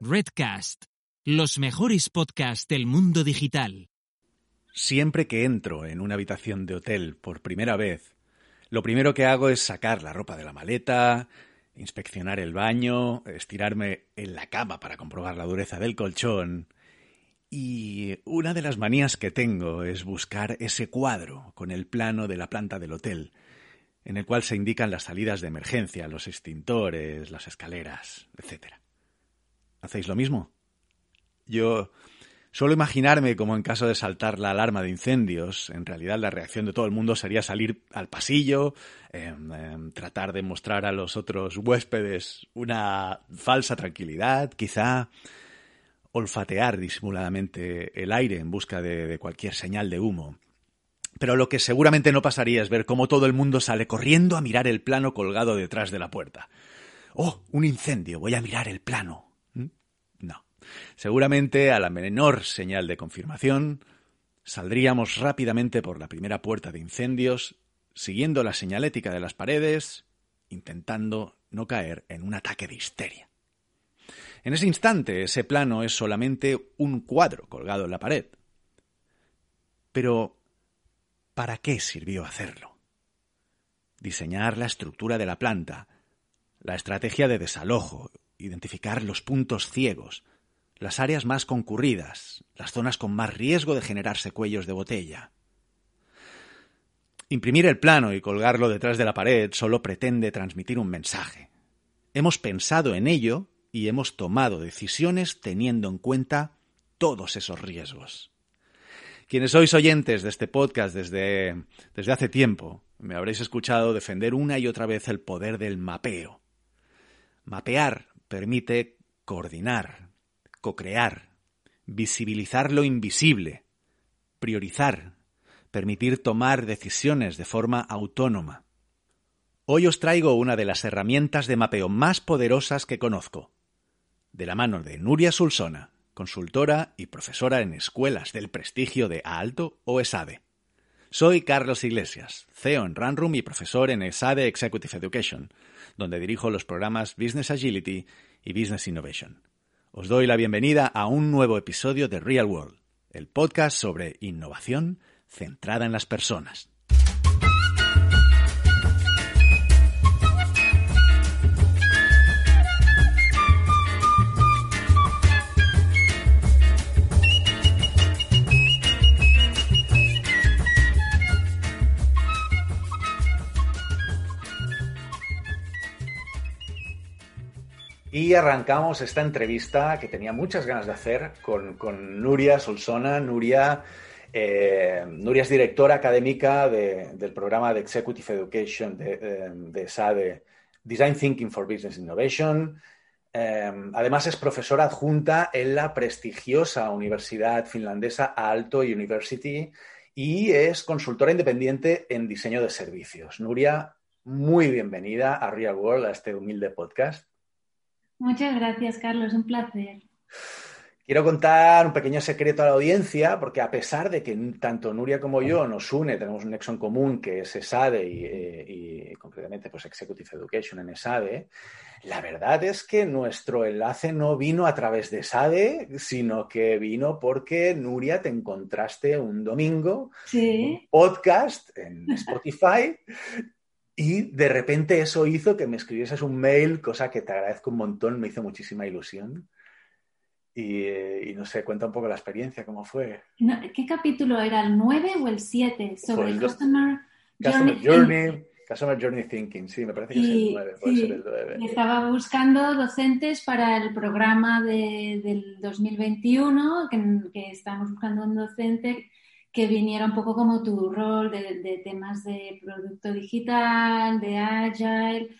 Redcast, los mejores podcasts del mundo digital. Siempre que entro en una habitación de hotel por primera vez, lo primero que hago es sacar la ropa de la maleta, inspeccionar el baño, estirarme en la cama para comprobar la dureza del colchón. Y una de las manías que tengo es buscar ese cuadro con el plano de la planta del hotel, en el cual se indican las salidas de emergencia, los extintores, las escaleras, etc. ¿Hacéis lo mismo? Yo suelo imaginarme como en caso de saltar la alarma de incendios, en realidad la reacción de todo el mundo sería salir al pasillo, em, em, tratar de mostrar a los otros huéspedes una falsa tranquilidad, quizá olfatear disimuladamente el aire en busca de, de cualquier señal de humo. Pero lo que seguramente no pasaría es ver cómo todo el mundo sale corriendo a mirar el plano colgado detrás de la puerta. ¡Oh! Un incendio. Voy a mirar el plano. Seguramente, a la menor señal de confirmación, saldríamos rápidamente por la primera puerta de incendios, siguiendo la señalética de las paredes, intentando no caer en un ataque de histeria. En ese instante, ese plano es solamente un cuadro colgado en la pared. Pero, ¿para qué sirvió hacerlo? Diseñar la estructura de la planta, la estrategia de desalojo, identificar los puntos ciegos, las áreas más concurridas, las zonas con más riesgo de generarse cuellos de botella. Imprimir el plano y colgarlo detrás de la pared solo pretende transmitir un mensaje. Hemos pensado en ello y hemos tomado decisiones teniendo en cuenta todos esos riesgos. Quienes sois oyentes de este podcast desde, desde hace tiempo, me habréis escuchado defender una y otra vez el poder del mapeo. Mapear permite coordinar, co-crear, visibilizar lo invisible, priorizar, permitir tomar decisiones de forma autónoma. Hoy os traigo una de las herramientas de mapeo más poderosas que conozco, de la mano de Nuria Sulsona, consultora y profesora en escuelas del prestigio de Alto o ESADE. Soy Carlos Iglesias, CEO en Runroom y profesor en ESADE Executive Education, donde dirijo los programas Business Agility y Business Innovation. Os doy la bienvenida a un nuevo episodio de Real World, el podcast sobre innovación centrada en las personas. Y arrancamos esta entrevista que tenía muchas ganas de hacer con, Nuria Solsona. Nuria, eh, Nuria es directora académica del programa de Executive Education de, eh, de SADE, Design Thinking for Business Innovation. Eh, además, es profesora adjunta en la prestigiosa universidad finlandesa Aalto University y es consultora independiente en diseño de servicios. Nuria, muy bienvenida a Real World, a este humilde podcast. Muchas gracias, Carlos, un placer. Quiero contar un pequeño secreto a la audiencia, porque a pesar de que tanto Nuria como yo nos une, tenemos un nexo en común que es ESADE y, concretamente pues Executive Education en ESADE, la verdad es que nuestro enlace no vino a través de ESADE, sino que vino porque Nuria te encontraste un domingo, un podcast en Spotify y de repente eso hizo que me escribieses un mail, cosa que te agradezco un montón, me hizo muchísima ilusión. Y, no sé, cuenta un poco la experiencia, cómo fue. ¿Qué capítulo era? ¿El 9 o el 7? Sobre el Customer, Journey. Customer Journey Thinking, sí, me parece que es el 9, puede ser el 9. Estaba buscando docentes para el programa de, del 2021, que, que estamos buscando un docente que viniera un poco como tu rol de, temas de producto digital, de agile,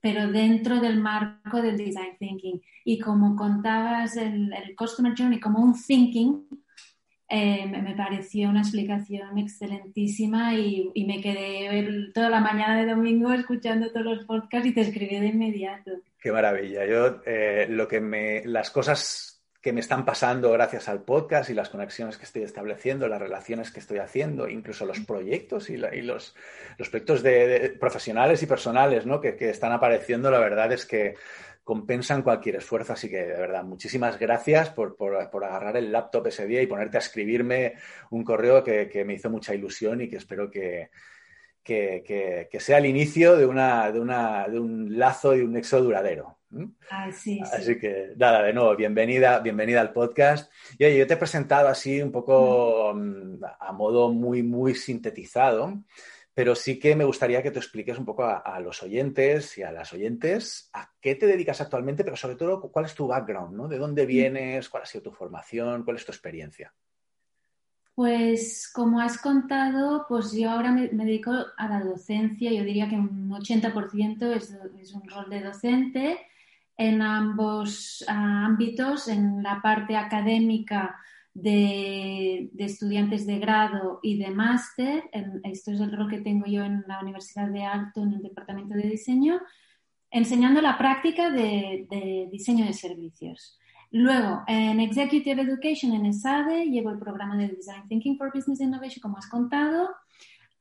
pero dentro del marco del design thinking. Y como contabas el, el customer journey como un thinking, eh, me, pareció una explicación excelentísima y, me quedé toda la mañana de domingo escuchando todos los podcasts y te escribí de inmediato. Qué maravilla. Yo eh, lo que me, las cosas que me están pasando gracias al podcast y las conexiones que estoy estableciendo, las relaciones que estoy haciendo, incluso los proyectos y, los, proyectos de, profesionales y personales ¿no? que, están apareciendo, la verdad es que compensan cualquier esfuerzo. Así que, de verdad, muchísimas gracias por, agarrar el laptop ese día y ponerte a escribirme un correo que, me hizo mucha ilusión y que espero que, que, sea el inicio de, una, de, una, de un lazo y un nexo duradero. Así que, nada, de nuevo, bienvenida, bienvenida al podcast. Y oye, yo te he presentado así un poco mm, a modo muy, muy sintetizado, pero sí que me gustaría que te expliques un poco a, los oyentes y a las oyentes a qué te dedicas actualmente, pero sobre todo cuál es tu background, ¿no? ¿De dónde vienes? ¿Cuál ha sido tu formación? ¿Cuál es tu experiencia? Pues como has contado, pues yo ahora me, dedico a la docencia, yo diría que un 80% es, es un rol de docente en ambos ah, ámbitos, en la parte académica de, estudiantes de grado y de máster. Esto es el rol que tengo yo en la Universidad de Alto, en el Departamento de Diseño, enseñando la práctica de, diseño de servicios. Luego, en Executive Education, en ESADE, llevo el programa de Design Thinking for Business Innovation, como has contado,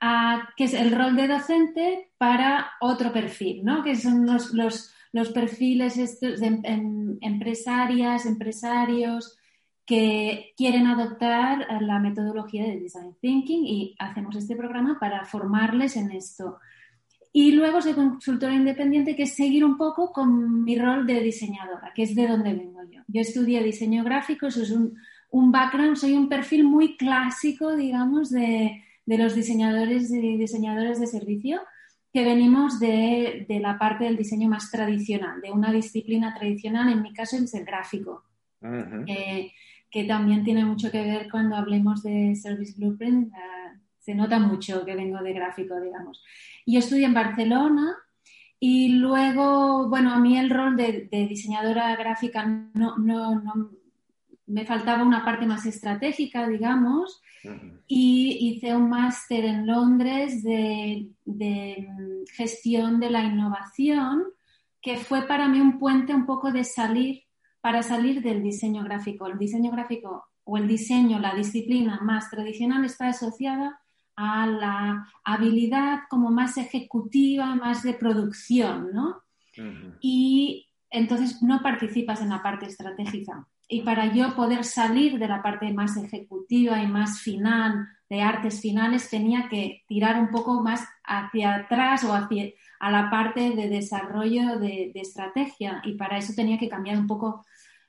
ah, que es el rol de docente para otro perfil, ¿no? que son los, los, perfiles estos de em, empresarias, empresarios, que quieren adoptar la metodología de Design Thinking y hacemos este programa para formarles en esto. Y luego soy consultora independiente, que es seguir un poco con mi rol de diseñadora, que es de donde vengo yo. Yo estudié diseño gráfico, eso es un, un background, soy un perfil muy clásico, digamos, de, de los diseñadores y diseñadoras de servicio, que venimos de, de, la parte del diseño más tradicional, de una disciplina tradicional, en mi caso es el gráfico que también tiene mucho que ver cuando hablemos de Service Blueprint. se nota mucho que vengo de gráfico, digamos. Yo estudié en Barcelona y luego, bueno, a mí el rol de, diseñadora gráfica no, no, me faltaba una parte más estratégica, digamos, y hice un máster en Londres de, de, gestión de la innovación, que fue para mí un puente un poco de salir para salir del diseño gráfico. El diseño gráfico o el diseño, la disciplina más tradicional está asociada a la habilidad como más ejecutiva, más de producción, ¿no? Y entonces no participas en la parte estratégica. Y para yo poder salir de la parte más ejecutiva y más final, de artes finales, tenía que tirar un poco más hacia atrás o hacia a la parte de desarrollo de, de estrategia. Y para eso tenía que cambiar un poco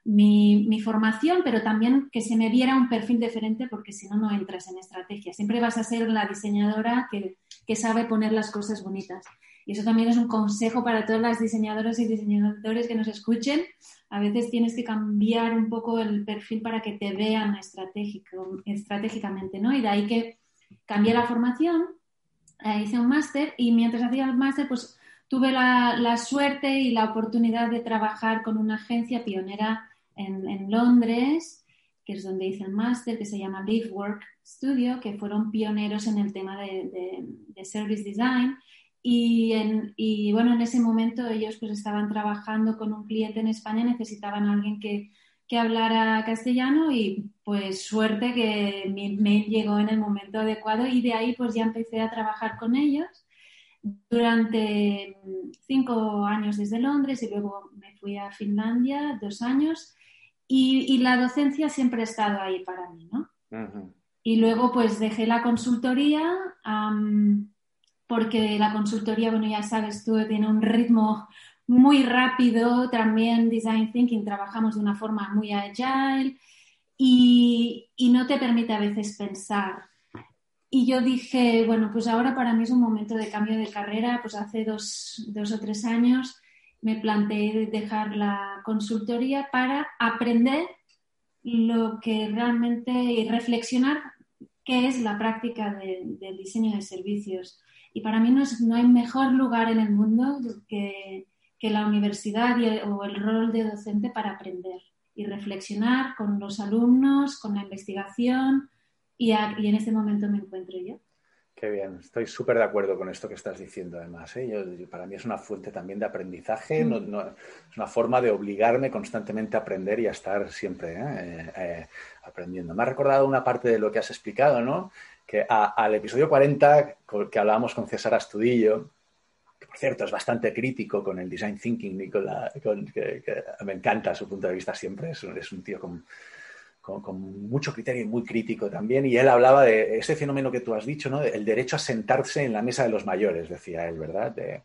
mi, formación, pero también que se me diera un perfil diferente porque si no, no entras en estrategia. Siempre vas a ser la diseñadora que, sabe poner las cosas bonitas. Y eso también es un consejo para todas las diseñadoras y diseñadores que nos escuchen. A veces tienes que cambiar un poco el perfil para que te vean estratégico, estratégicamente, ¿no? Y de ahí que cambié la formación, eh, hice un máster y mientras hacía el máster, pues tuve la, la, suerte y la oportunidad de trabajar con una agencia pionera en, Londres, que es donde hice el máster, que se llama Live Work Studio, que fueron pioneros en el tema de, service design. Y, en, y, bueno, en ese momento ellos pues estaban trabajando con un cliente en España, necesitaban a alguien que, que hablara castellano y pues suerte que mi mail llegó en el momento adecuado y de ahí pues ya empecé a trabajar con ellos durante cinco años desde Londres y luego me fui a Finlandia dos años y, la docencia siempre ha estado ahí para mí, ¿no? Y luego pues dejé la consultoría porque la consultoría, bueno, ya sabes tú, tiene un ritmo muy rápido, también design thinking trabajamos de una forma muy agile y, y no te permite a veces pensar. Y yo dije, bueno, pues ahora para mí es un momento de cambio de carrera, pues hace dos, dos o tres años me planteé dejar la consultoría para aprender lo que realmente y reflexionar qué es la práctica del de diseño de servicios. Y para mí no, es, no, hay mejor lugar en el mundo que, que la universidad o el rol de docente para aprender y reflexionar con los alumnos, con la investigación y, y en este momento me encuentro yo. Qué bien, estoy súper de acuerdo con esto que estás diciendo además. ¿eh? para mí es una fuente también de aprendizaje, mm. es una forma de obligarme constantemente a aprender y a estar siempre ¿eh? Eh, aprendiendo. Me ha recordado una parte de lo que has explicado, ¿no? Que al episodio 40, que hablábamos con César Astudillo, que cierto, es bastante crítico con el design thinking, Nicola, que, me encanta su punto de vista siempre, es, es un tío con, con, mucho criterio y muy crítico también, y él hablaba de ese fenómeno que tú has dicho, ¿no? El derecho a sentarse en la mesa de los mayores, decía él, ¿verdad? De,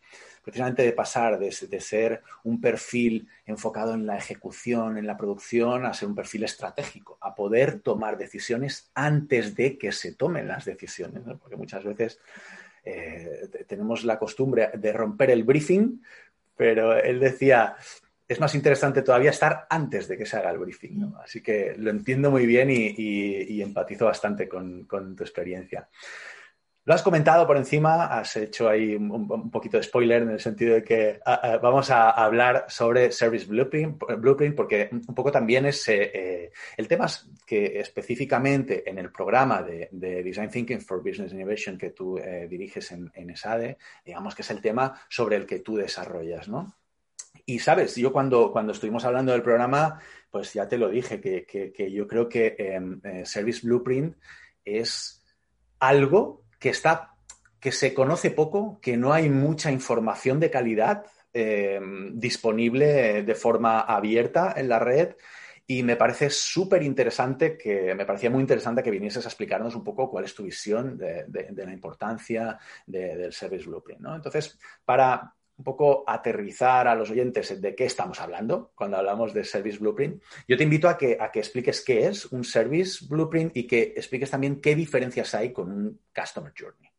precisamente de pasar de, ser un perfil enfocado en la ejecución, en la producción, a ser un perfil estratégico, a poder tomar decisiones antes de que se tomen las decisiones, porque muchas veces eh, tenemos la costumbre de romper el briefing, pero él decía, es más interesante todavía estar antes de que se haga el briefing. Así que lo entiendo muy bien y, empatizo bastante con, tu experiencia. Lo has comentado por encima, has hecho ahí un, poquito de spoiler en el sentido de que ah, ah, vamos a hablar sobre Service Blueprint, blueprint porque un poco también es eh, eh, el tema que específicamente en el programa de, Design Thinking for Business Innovation que tú eh, diriges en, en, ESADE, digamos que es el tema sobre el que tú desarrollas, ¿no? Y sabes, yo cuando, cuando estuvimos hablando del programa, pues ya te lo dije, que, yo creo que em, Service Blueprint es algo que está, que se conoce poco, que no hay mucha información de calidad eh, disponible de forma abierta en la red. Y me parece súper interesante que, me parecía muy interesante que vinieses a explicarnos un poco cuál es tu visión de, la importancia del Service Blueprint. ¿no? Entonces, para, un poco aterrizar a los oyentes de qué estamos hablando cuando hablamos de Service Blueprint. Yo te invito a que, a que expliques qué es un Service Blueprint y que expliques también qué diferencias hay con un Customer Journey.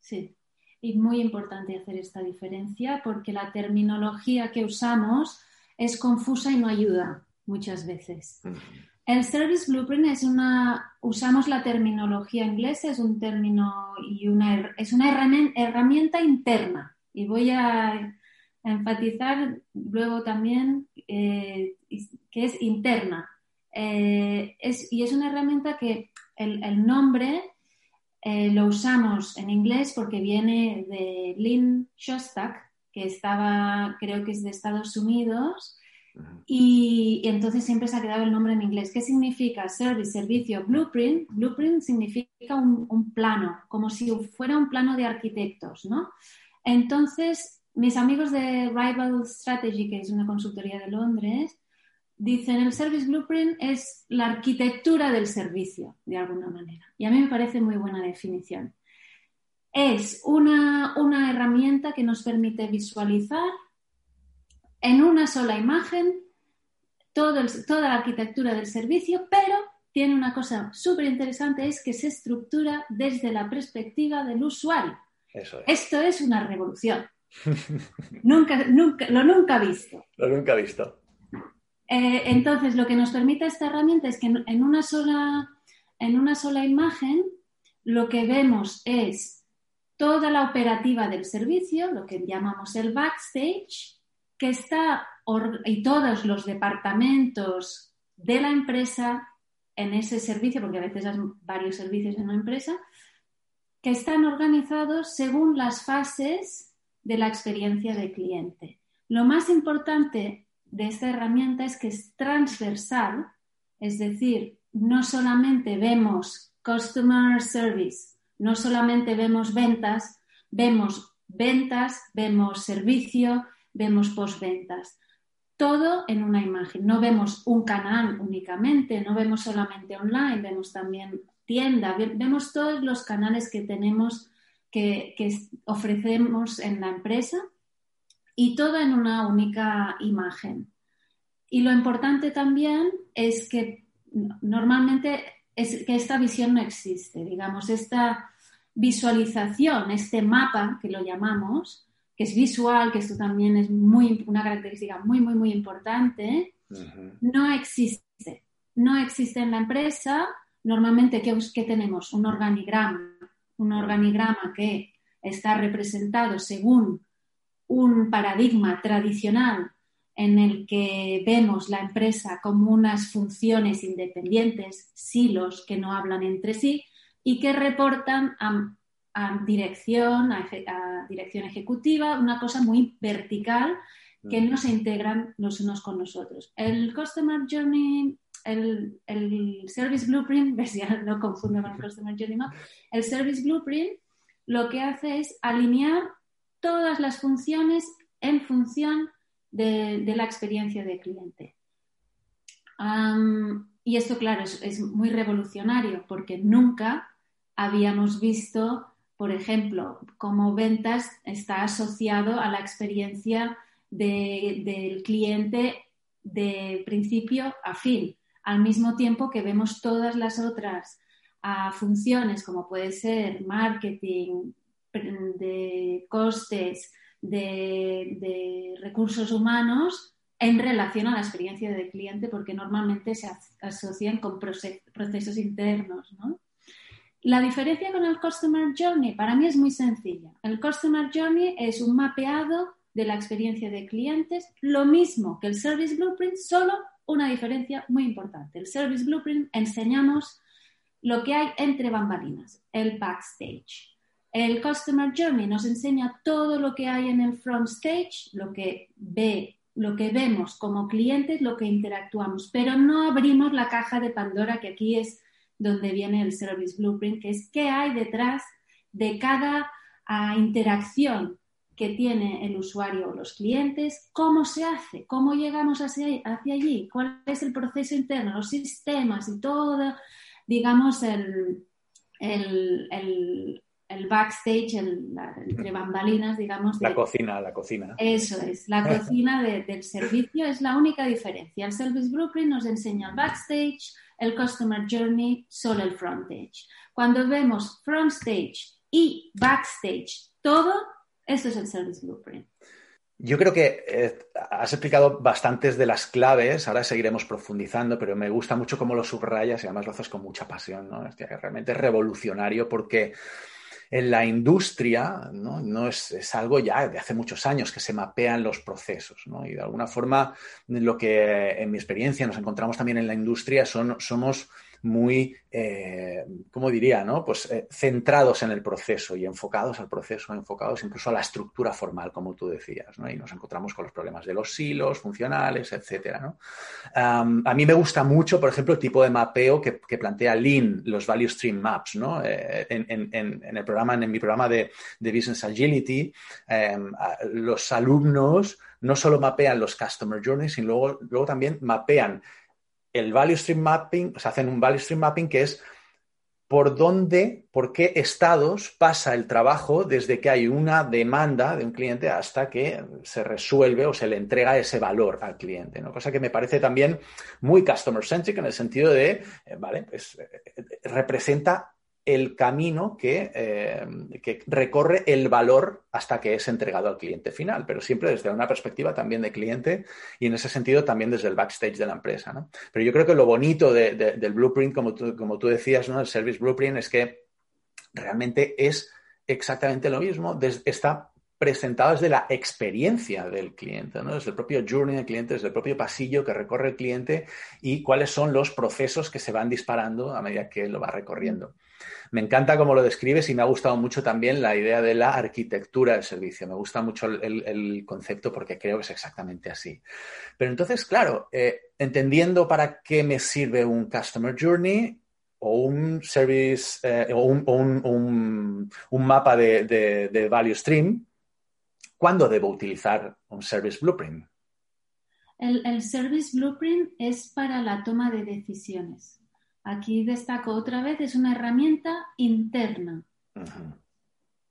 Sí, y muy importante hacer esta diferencia porque la terminología que usamos es confusa y no ayuda muchas veces. El Service Blueprint es una, usamos la terminología inglesa, es un término y una, es una herramienta interna y voy a enfatizar luego también eh, que es interna. Eh, y es una herramienta que el, nombre eh, lo usamos en inglés porque viene de Lynn Shostak, que estaba, creo que es de Estados Unidos, y, entonces siempre se ha quedado el nombre en inglés. ¿Qué significa service, servicio? Blueprint. Blueprint significa un, un, plano, como si fuera un plano de arquitectos, ¿no? Entonces, mis amigos de Rival Strategy, que es una consultoría de Londres, dicen el Service Blueprint es la arquitectura del servicio, de alguna manera. Y a mí me parece muy buena definición. Es una, herramienta que nos permite visualizar en una sola imagen toda la arquitectura del servicio, pero tiene una cosa súper interesante, es que se estructura desde la perspectiva del usuario. Esto es una revolución. nunca, nunca, lo nunca visto. Lo nunca visto. Eh, entonces, lo que nos permite esta herramienta es que en una, sola, en una sola imagen lo que vemos es toda la operativa del servicio, lo que llamamos el backstage, que está, y todos los departamentos de la empresa en ese servicio, porque a veces hay varios servicios en una empresa, que están organizados según las fases de la experiencia del cliente. Lo más importante de esta herramienta es que es transversal, es decir, no solamente vemos customer service, no solamente vemos ventas, vemos ventas, vemos servicio, vemos postventas. Todo en una imagen. No vemos un canal únicamente, no vemos solamente online, vemos también tienda, vemos todos los canales que tenemos, que, ofrecemos en la empresa y todo en una única imagen. Y lo importante también es que normalmente es que esta visión no existe, digamos, esta visualización, este mapa que lo llamamos, que es visual, que esto también es muy, una característica muy, muy, muy importante, no existe. No existe en la empresa Normalmente, ¿qué, tenemos? Un organigrama, un organigrama que está representado según un paradigma tradicional en el que vemos la empresa como unas funciones independientes, silos que no hablan entre sí y que reportan a, dirección, a, dirección ejecutiva, una cosa muy vertical que no se integran los unos con los otros. El Customer Journey el, Service Blueprint, ves, ya no confundo con el Customer Journey Map, el Service Blueprint lo que hace es alinear todas las funciones en función de, la experiencia del cliente. y esto, claro, es, muy revolucionario porque nunca habíamos visto, por ejemplo, cómo ventas está asociado a la experiencia del cliente de principio a fin, al mismo tiempo que vemos todas las otras ah, funciones, como puede ser marketing, de costes, de, recursos humanos en relación a la experiencia del cliente, porque normalmente se asocian con procesos internos. La diferencia con el Customer Journey para mí es muy sencilla. El Customer Journey es un mapeado de la experiencia de clientes, lo mismo que el Service Blueprint, solo una diferencia muy importante. El Service Blueprint enseñamos lo que hay entre bambalinas, el backstage. El Customer Journey nos enseña todo lo que hay en el front stage, lo que ve, lo que vemos como clientes, lo que interactuamos, pero no abrimos la caja de Pandora, que aquí es donde viene el Service Blueprint, que es qué hay detrás de cada ah, interacción que tiene el usuario o los clientes, cómo se hace, cómo llegamos hacia, hacia allí, cuál es el proceso interno, los sistemas y todo, digamos, el, el el backstage, el, entre bambalinas, digamos. la cocina, la cocina. Eso es, la cocina del servicio es la única diferencia. El Service Blueprint nos enseña el backstage, el Customer Journey, solo el frontage. Cuando vemos frontstage y backstage, todo, eso es el Service Blueprint. Yo creo que eh, has explicado bastantes de las claves, ahora seguiremos profundizando, pero me gusta mucho cómo lo subrayas y además lo haces con mucha pasión, ¿no? realmente es revolucionario porque en la industria ¿no? no es, es, algo ya de hace muchos años que se mapean los procesos. ¿no? Y de alguna forma, lo que en mi experiencia nos encontramos también en la industria son, somos muy, eh, ¿cómo diría? No? Pues eh, centrados en el proceso y enfocados al proceso, enfocados incluso a la estructura formal, como tú decías, ¿no? Y nos encontramos con los problemas de los silos funcionales, etcétera, ¿no? a mí me gusta mucho, por ejemplo, el tipo de mapeo que, plantea Lean, los Value Stream Maps, ¿no? Eh, en, el programa, en mi programa de, Business Agility, em, los alumnos no solo mapean los Customer Journeys, sino luego, luego también mapean el value stream mapping, o sea, hacen un value stream mapping que es por dónde, por qué estados pasa el trabajo desde que hay una demanda de un cliente hasta que se resuelve o se le entrega ese valor al cliente, ¿no? Cosa que me parece también muy customer centric en el sentido de, eh, vale, pues eh, representa el camino eh, que, recorre el valor hasta que es entregado al cliente final, pero siempre desde una perspectiva también de cliente y en ese sentido también desde el backstage de la empresa. Pero yo creo que lo bonito del blueprint, como tú, como tú decías, ¿no? el service blueprint, es que realmente es exactamente lo mismo, está presentado desde la experiencia del cliente, ¿no? desde el propio journey del cliente, desde el propio pasillo que recorre el cliente y cuáles son los procesos que se van disparando a medida que lo va recorriendo. Me encanta cómo lo describes y me ha gustado mucho también la idea de la arquitectura del servicio. Me gusta mucho el, concepto porque creo que es exactamente así. Pero entonces, claro, eh, entendiendo para qué me sirve un Customer Journey, o un service eh, o, un, mapa de, value stream, ¿cuándo debo utilizar un service blueprint? el, service blueprint es para la toma de decisiones. Aquí destaco otra vez, es una herramienta interna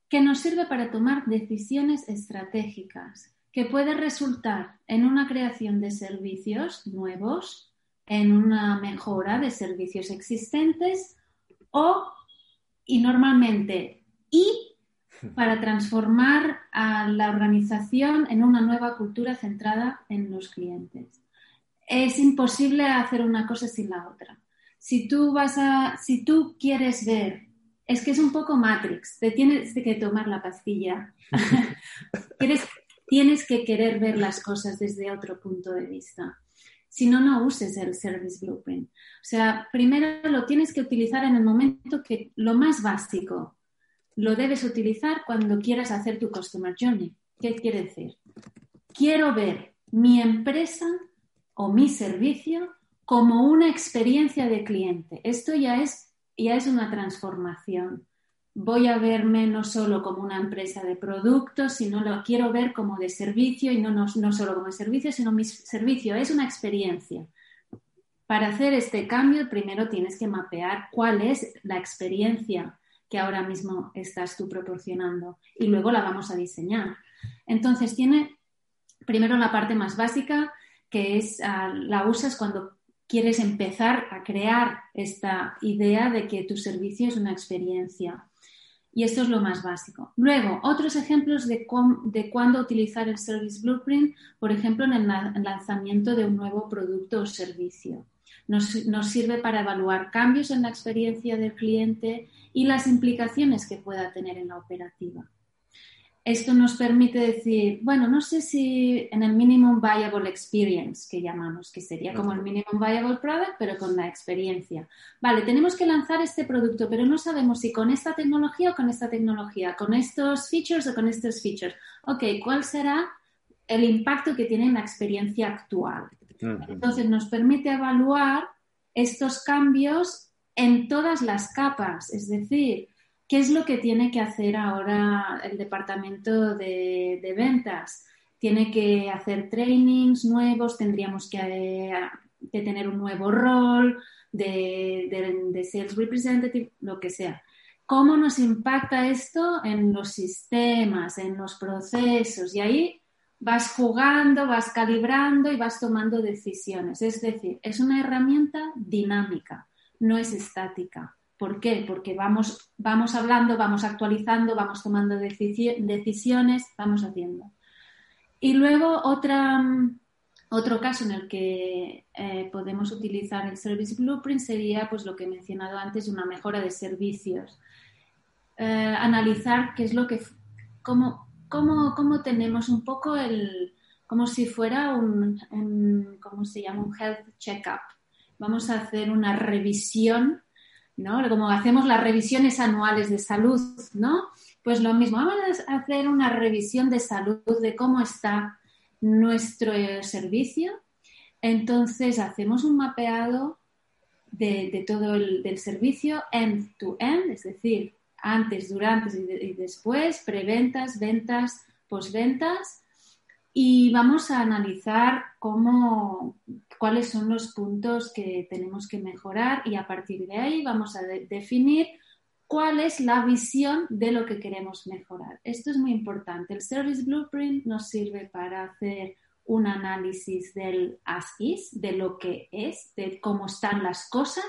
que nos sirve para tomar decisiones estratégicas, que puede resultar en una creación de servicios nuevos, en una mejora de servicios existentes o, y normalmente, y para transformar a la organización en una nueva cultura centrada en los clientes. Es imposible hacer una cosa sin la otra si tú vas a, si tú quieres ver, es que es un poco Matrix, te tienes que tomar la pastilla. tienes que querer ver las cosas desde otro punto de vista. Si no, no uses el Service Blueprint. O sea, primero lo tienes que utilizar en el momento que lo más básico lo debes utilizar cuando quieras hacer tu Customer Journey. ¿Qué quiere decir? Quiero ver mi empresa o mi servicio como una experiencia de cliente. Esto ya es, ya es una transformación. voy a verme no solo como una empresa de productos, sino lo quiero ver como de servicio y no, no, solo como de servicio, sino mi servicio es una experiencia. Para hacer este cambio, primero tienes que mapear cuál es la experiencia que ahora mismo estás tú proporcionando y luego la vamos a diseñar. Entonces, tiene primero la parte más básica, que es ah, la usas cuando quieres empezar a crear esta idea de que tu servicio es una experiencia. Y esto es lo más básico. Luego, otros ejemplos de, de cuándo utilizar el Service Blueprint, por ejemplo, en el lanzamiento de un nuevo producto o servicio. Nos, sirve para evaluar cambios en la experiencia del cliente y las implicaciones que pueda tener en la operativa. Esto nos permite decir, bueno, no sé si en el Minimum Viable Experience que llamamos, que sería como el Minimum Viable Product, pero con la experiencia. Vale, tenemos que lanzar este producto, pero no sabemos si con esta tecnología o con esta tecnología, con estos features o con estos features. Ok, ¿cuál será el impacto que tiene en la experiencia actual? Entonces nos permite evaluar estos cambios en todas las capas, es decir, qué es lo que tiene que hacer ahora el departamento de, ventas. Tiene que hacer trainings nuevos, tendríamos que, tener un nuevo rol de, de sales representative, lo que sea. ¿Cómo nos impacta esto en los sistemas, en los procesos? Y ahí vas jugando, vas calibrando y vas tomando decisiones. Es decir, es una herramienta dinámica, no es estática. ¿Por qué? Porque vamos, vamos hablando, vamos actualizando, vamos tomando decisiones, vamos haciendo. Y luego otra, otro caso en el que eh, podemos utilizar el Service Blueprint sería pues, lo que he mencionado antes, una mejora de servicios. Eh, analizar qué es lo que, cómo, cómo, tenemos un poco el, como si fuera un, ¿cómo se llama? Un health check-up. Vamos a hacer una revisión, ¿no? Como hacemos las revisiones anuales de salud, ¿no? Pues lo mismo, vamos a hacer una revisión de salud de cómo está nuestro servicio. Entonces hacemos un mapeado de, todo el del servicio end to end, es decir, antes, durante y, después, preventas, ventas, posventas. Y vamos a analizar cómo, cuáles son los puntos que tenemos que mejorar y a partir de ahí vamos a definir cuál es la visión de lo que queremos mejorar. Esto es muy importante. El Service Blueprint nos sirve para hacer un análisis del as is, de lo que es, de cómo están las cosas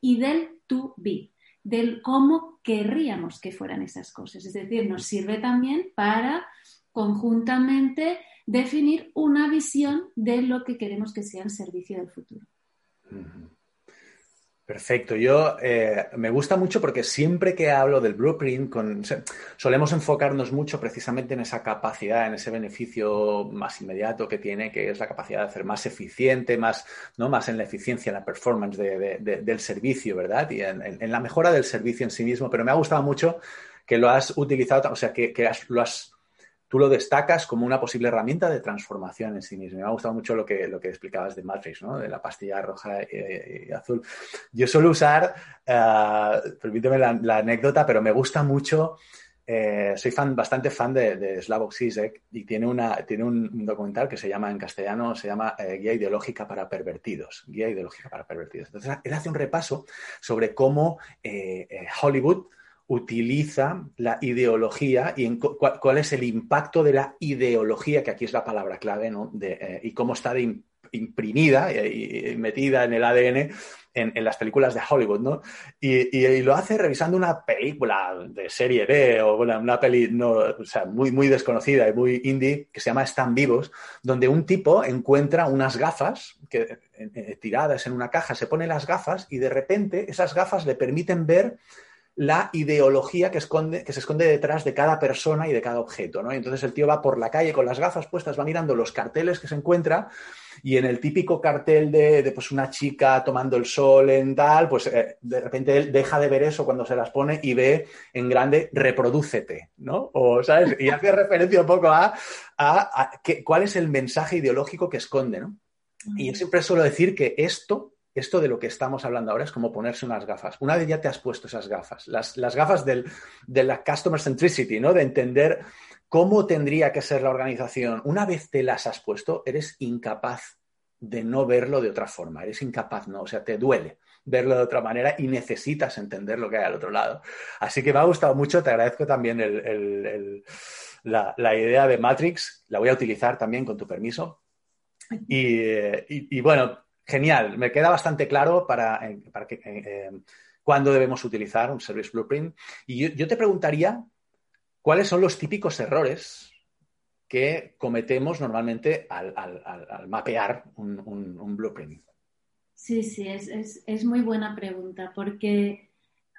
y del to be del cómo querríamos que fueran esas cosas. Es decir, nos sirve también para conjuntamente definir una visión de lo que queremos que sea el servicio del futuro. Perfecto. Yo eh, me gusta mucho porque siempre que hablo del blueprint, solemos enfocarnos mucho precisamente en esa capacidad, en ese beneficio más inmediato que tiene, que es la capacidad de hacer más eficiente, más, ¿no? más en la eficiencia, en la performance del servicio, ¿verdad? Y en, la mejora del servicio en sí mismo. Pero me ha gustado mucho que lo has utilizado, o sea, que, lo has tú lo destacas como una posible herramienta de transformación en sí mismo. Me ha gustado mucho lo que, lo que explicabas de Matrix, ¿no? de la pastilla roja y, azul. Yo suelo usar, uh, permíteme la, anécdota, pero me gusta mucho. Eh, soy fan, bastante fan de, de Slavoj Zizek y tiene, una, tiene un documental que se llama en castellano, se llama eh, Guía Ideológica para Pervertidos. Guía Ideológica para Pervertidos. Entonces, él hace un repaso sobre cómo Hollywood utiliza la ideología y cuál, es el impacto de la ideología, que aquí es la palabra clave. Eh, y cómo está imprimida y, metida en el ADN en, las películas de Hollywood. Y, lo hace revisando una película de serie B o una peli no, muy, muy desconocida y muy indie que se llama Están vivos, donde un tipo encuentra unas gafas que, eh, tiradas en una caja, se pone las gafas y de repente esas gafas le permiten ver la ideología que, esconde, que se esconde detrás de cada persona y de cada objeto, ¿no? entonces el tío va por la calle con las gafas puestas, va mirando los carteles que se encuentra y en el típico cartel de, pues una chica tomando el sol en tal, pues eh, de repente él deja de ver eso cuando se las pone y ve en grande reprodúcete, ¿no? O, ¿sabes? Y hace referencia un poco a, a, cuál es el mensaje ideológico que esconde, ¿no? Y yo siempre suelo decir que esto esto de lo que estamos hablando ahora es como ponerse unas gafas. Una vez ya te has puesto esas gafas, las, gafas de la customer centricity, ¿no? De entender cómo tendría que ser la organización. Una vez te las has puesto, eres incapaz de no verlo de otra forma. Eres incapaz, ¿no? O sea, te duele verlo de otra manera y necesitas entender lo que hay al otro lado. Así que me ha gustado mucho, te agradezco también la, idea de Matrix, la voy a utilizar también con tu permiso. y bueno, Genial, me queda bastante claro para, eh, para que, eh, eh, cuándo debemos utilizar un Service Blueprint. Y yo, te preguntaría cuáles son los típicos errores que cometemos normalmente al, mapear un, blueprint. Sí, sí, es, muy buena pregunta porque,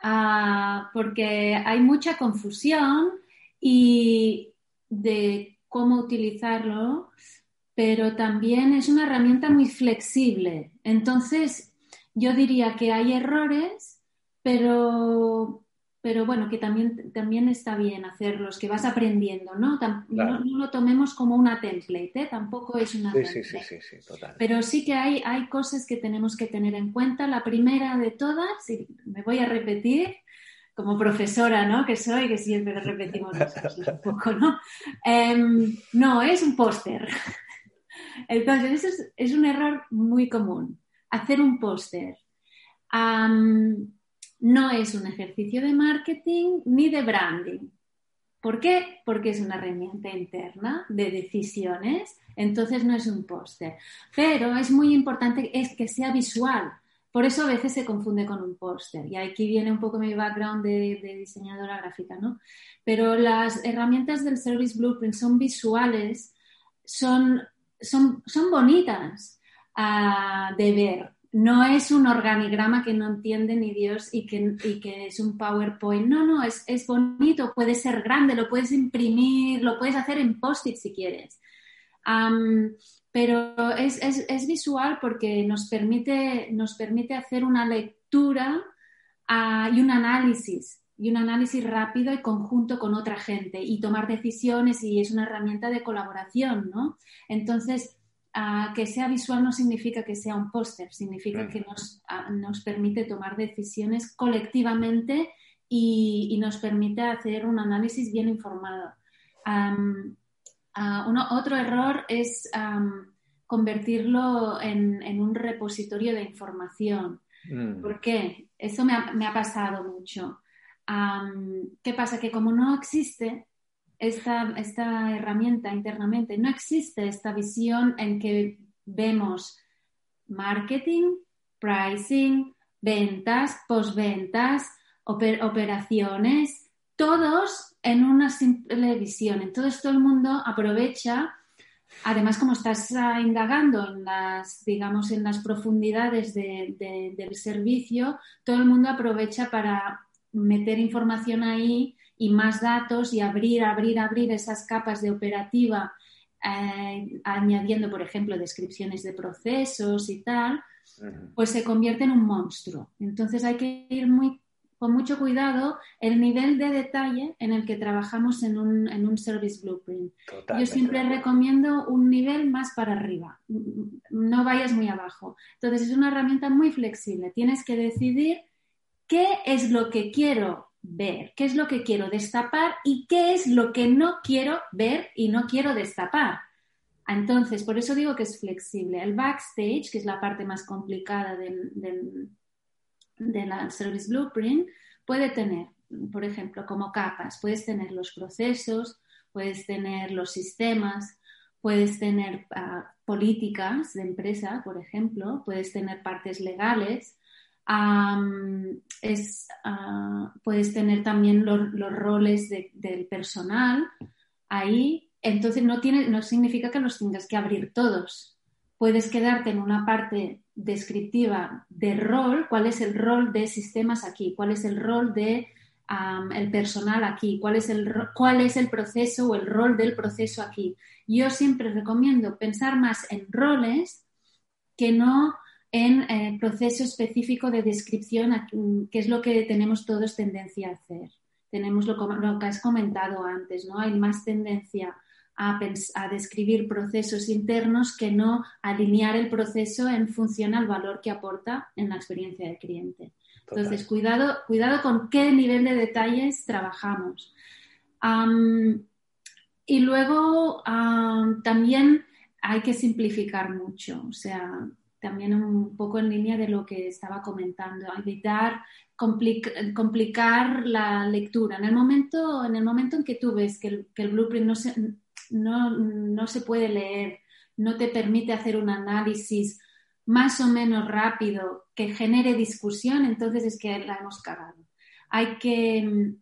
ah, porque hay mucha confusión y de cómo utilizarlo pero también es una herramienta muy flexible. Entonces, yo diría que hay errores, pero, pero bueno, que también, también está bien hacerlos, que vas aprendiendo, ¿no? No, lo tomemos como una template, ¿eh? tampoco es una sí, template. Sí, sí, sí, total. Pero sí que hay, hay cosas que tenemos que tener en cuenta. La primera de todas, y me voy a repetir, como profesora, ¿no? Que soy, que siempre repetimos un poco, ¿no? Em, no, es un póster. Entonces, eso es, un error muy común. Hacer un póster no es un ejercicio de marketing ni de branding. ¿Por qué? Porque es una herramienta interna de decisiones, entonces no es un póster. Pero es muy importante es que sea visual. Por eso a veces se confunde con un póster. Y aquí viene un poco mi background de, de, diseñadora gráfica, ¿no? Pero las herramientas del Service Blueprint son visuales, son son, son bonitas ah, de ver. No es un organigrama que no entiende ni Dios y que, que es un PowerPoint. No, no, es, bonito, puede ser grande, lo puedes imprimir, lo puedes hacer en post-it si quieres. pero es, visual porque nos permite, nos permite hacer una lectura ah, y un análisis y un análisis rápido y conjunto con otra gente y tomar decisiones y es una herramienta de colaboración, ¿no? Entonces, que sea visual no significa que sea un póster, significa que nos, nos, permite tomar decisiones colectivamente y, nos permite hacer un análisis bien informado. Otro error es convertirlo en, un repositorio de información. Mm. ¿Por qué? Eso me ha pasado mucho. ¿Qué pasa? Que como no existe esta, esta herramienta internamente, no existe esta visión en que vemos marketing, pricing, ventas, postventas, operaciones, todos en una simple visión. Entonces todo el mundo aprovecha, además como estás indagando en las, digamos, en las profundidades del servicio, todo el mundo aprovecha para meter información ahí y más datos y abrir, abrir, abrir esas capas de operativa, eh, añadiendo, por ejemplo, descripciones de procesos y tal, pues se convierte en un monstruo. Entonces hay que ir muy, con mucho cuidado el nivel de detalle en el que trabajamos en un, en un service blueprint. Yo siempre recomiendo un nivel más para arriba, no vayas muy abajo. Entonces es una herramienta muy flexible. Tienes que decidir qué es lo que quiero ver, qué es lo que quiero destapar y qué es lo que no quiero ver y no quiero destapar. Entonces, por eso digo que es flexible. El backstage, que es la parte más complicada del, Service Blueprint, puede tener, por ejemplo, como capas, puedes tener los procesos, puedes tener los sistemas, puedes tener ah, políticas de empresa, por ejemplo, puedes tener partes legales, es, ah, puedes tener también los, roles del personal ahí. Entonces no, tiene, no significa que los tengas que abrir todos. Puedes quedarte en una parte descriptiva de rol, cuál es el rol de sistemas aquí, cuál es el rol de el personal aquí, cuál es, el, cuál es el proceso o el rol del proceso aquí. Yo siempre recomiendo pensar más en roles que no en eh, proceso específico de descripción, que es lo que tenemos todos tendencia a hacer. Tenemos lo, que has comentado antes, ¿no? Hay más tendencia a, describir procesos internos que no alinear el proceso en función al valor que aporta en la experiencia del cliente. Entonces, cuidado, cuidado con qué nivel de detalles trabajamos. y luego también hay que simplificar mucho, o sea, también un poco en línea de lo que estaba comentando, evitar complicar la lectura. En el, momento, en el momento en que tú ves que el, que el blueprint no se, no, no se puede leer, no te permite hacer un análisis más o menos rápido que genere discusión, entonces es que la hemos cagado. Hay que,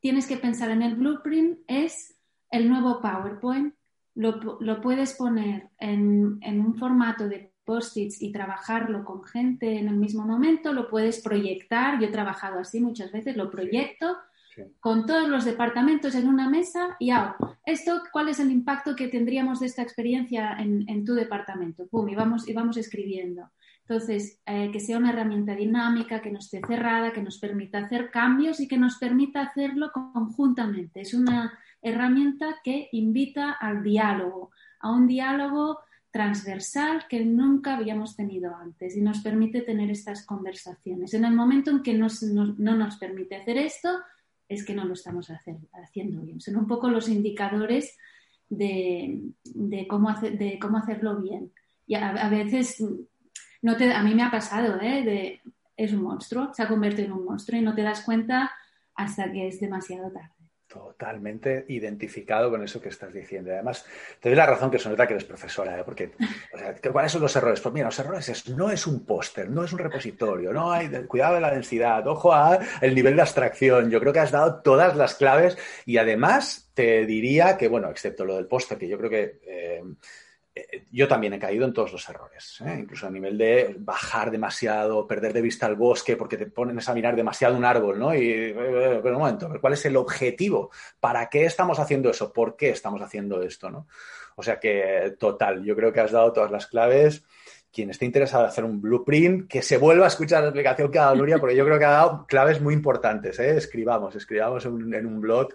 tienes que pensar en el blueprint, es el nuevo PowerPoint, lo, lo puedes poner en, en, un formato de post-its y trabajarlo con gente en el mismo momento, lo puedes proyectar, yo he trabajado así muchas veces, lo proyecto con todos los departamentos en una mesa y hago, ¿esto cuál es el impacto que tendríamos de esta experiencia en, tu departamento? Pum, y vamos, y vamos escribiendo. Entonces, eh, que sea una herramienta dinámica, que no esté cerrada, que nos permita hacer cambios y que nos permita hacerlo conjuntamente. Es una herramienta que invita al diálogo, a un diálogo transversal que nunca habíamos tenido antes y nos permite tener estas conversaciones. En el momento en que no nos permite hacer esto, es que no lo estamos haciendo bien. Son un poco los indicadores de, cómo, de cómo hacerlo bien. Y a, veces, no te, a mí me ha pasado, ¿eh? de, es un monstruo, se ha convertido en un monstruo y no te das cuenta hasta que es demasiado tarde. Totalmente identificado con eso que estás diciendo. Además, te doy la razón que se nota que eres profesora, ¿eh? porque ¿cuáles son los errores? Pues mira, los errores es, no es un póster, no es un repositorio, no hay cuidado de la densidad, ojo a el nivel de abstracción. Yo creo que has dado todas las claves y además te diría que, bueno, excepto lo del póster, que yo creo que eh, yo también he caído en todos los errores, ¿eh? incluso a nivel de bajar demasiado, perder de vista el bosque porque te pones a mirar demasiado un árbol, ¿no? Y, eh, pero un momento, ¿cuál es el objetivo? ¿Para qué estamos haciendo eso? ¿Por qué estamos haciendo esto, no? O sea que, total, yo creo que has dado todas las claves. Quien esté interesado en hacer un blueprint, que se vuelva a escuchar la explicación que ha dado Nuria, porque yo creo que ha dado claves muy importantes, Escribamos, escribamos en un blog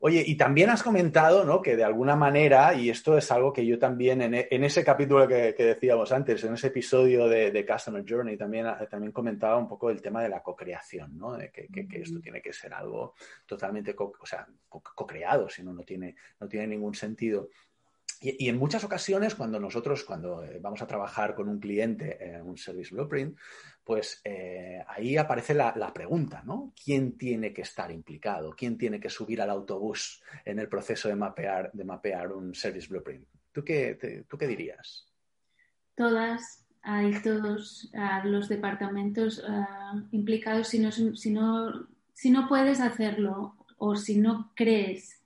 Oye, y también has comentado, ¿no? Que de alguna manera, y esto es algo que yo también en, e, ese capítulo que, decíamos antes, en ese episodio de, Customer Journey, también, también comentaba un poco el tema de la co-creación, ¿no? De que, esto tiene que ser algo totalmente, co o sea, co-creado, si no, no tiene, no tiene ningún sentido. Y, en muchas ocasiones, cuando nosotros, cuando eh, vamos a trabajar con un cliente en un Service Blueprint, pues eh, ahí aparece la, pregunta, ¿no? ¿Quién tiene que estar implicado? ¿Quién tiene que subir al autobús en el proceso de mapear, de mapear un Service Blueprint? ¿Tú qué, ¿Tú qué dirías? Todas, hay todos los departamentos ah, implicados. Si no, si, no, si no puedes hacerlo o si no crees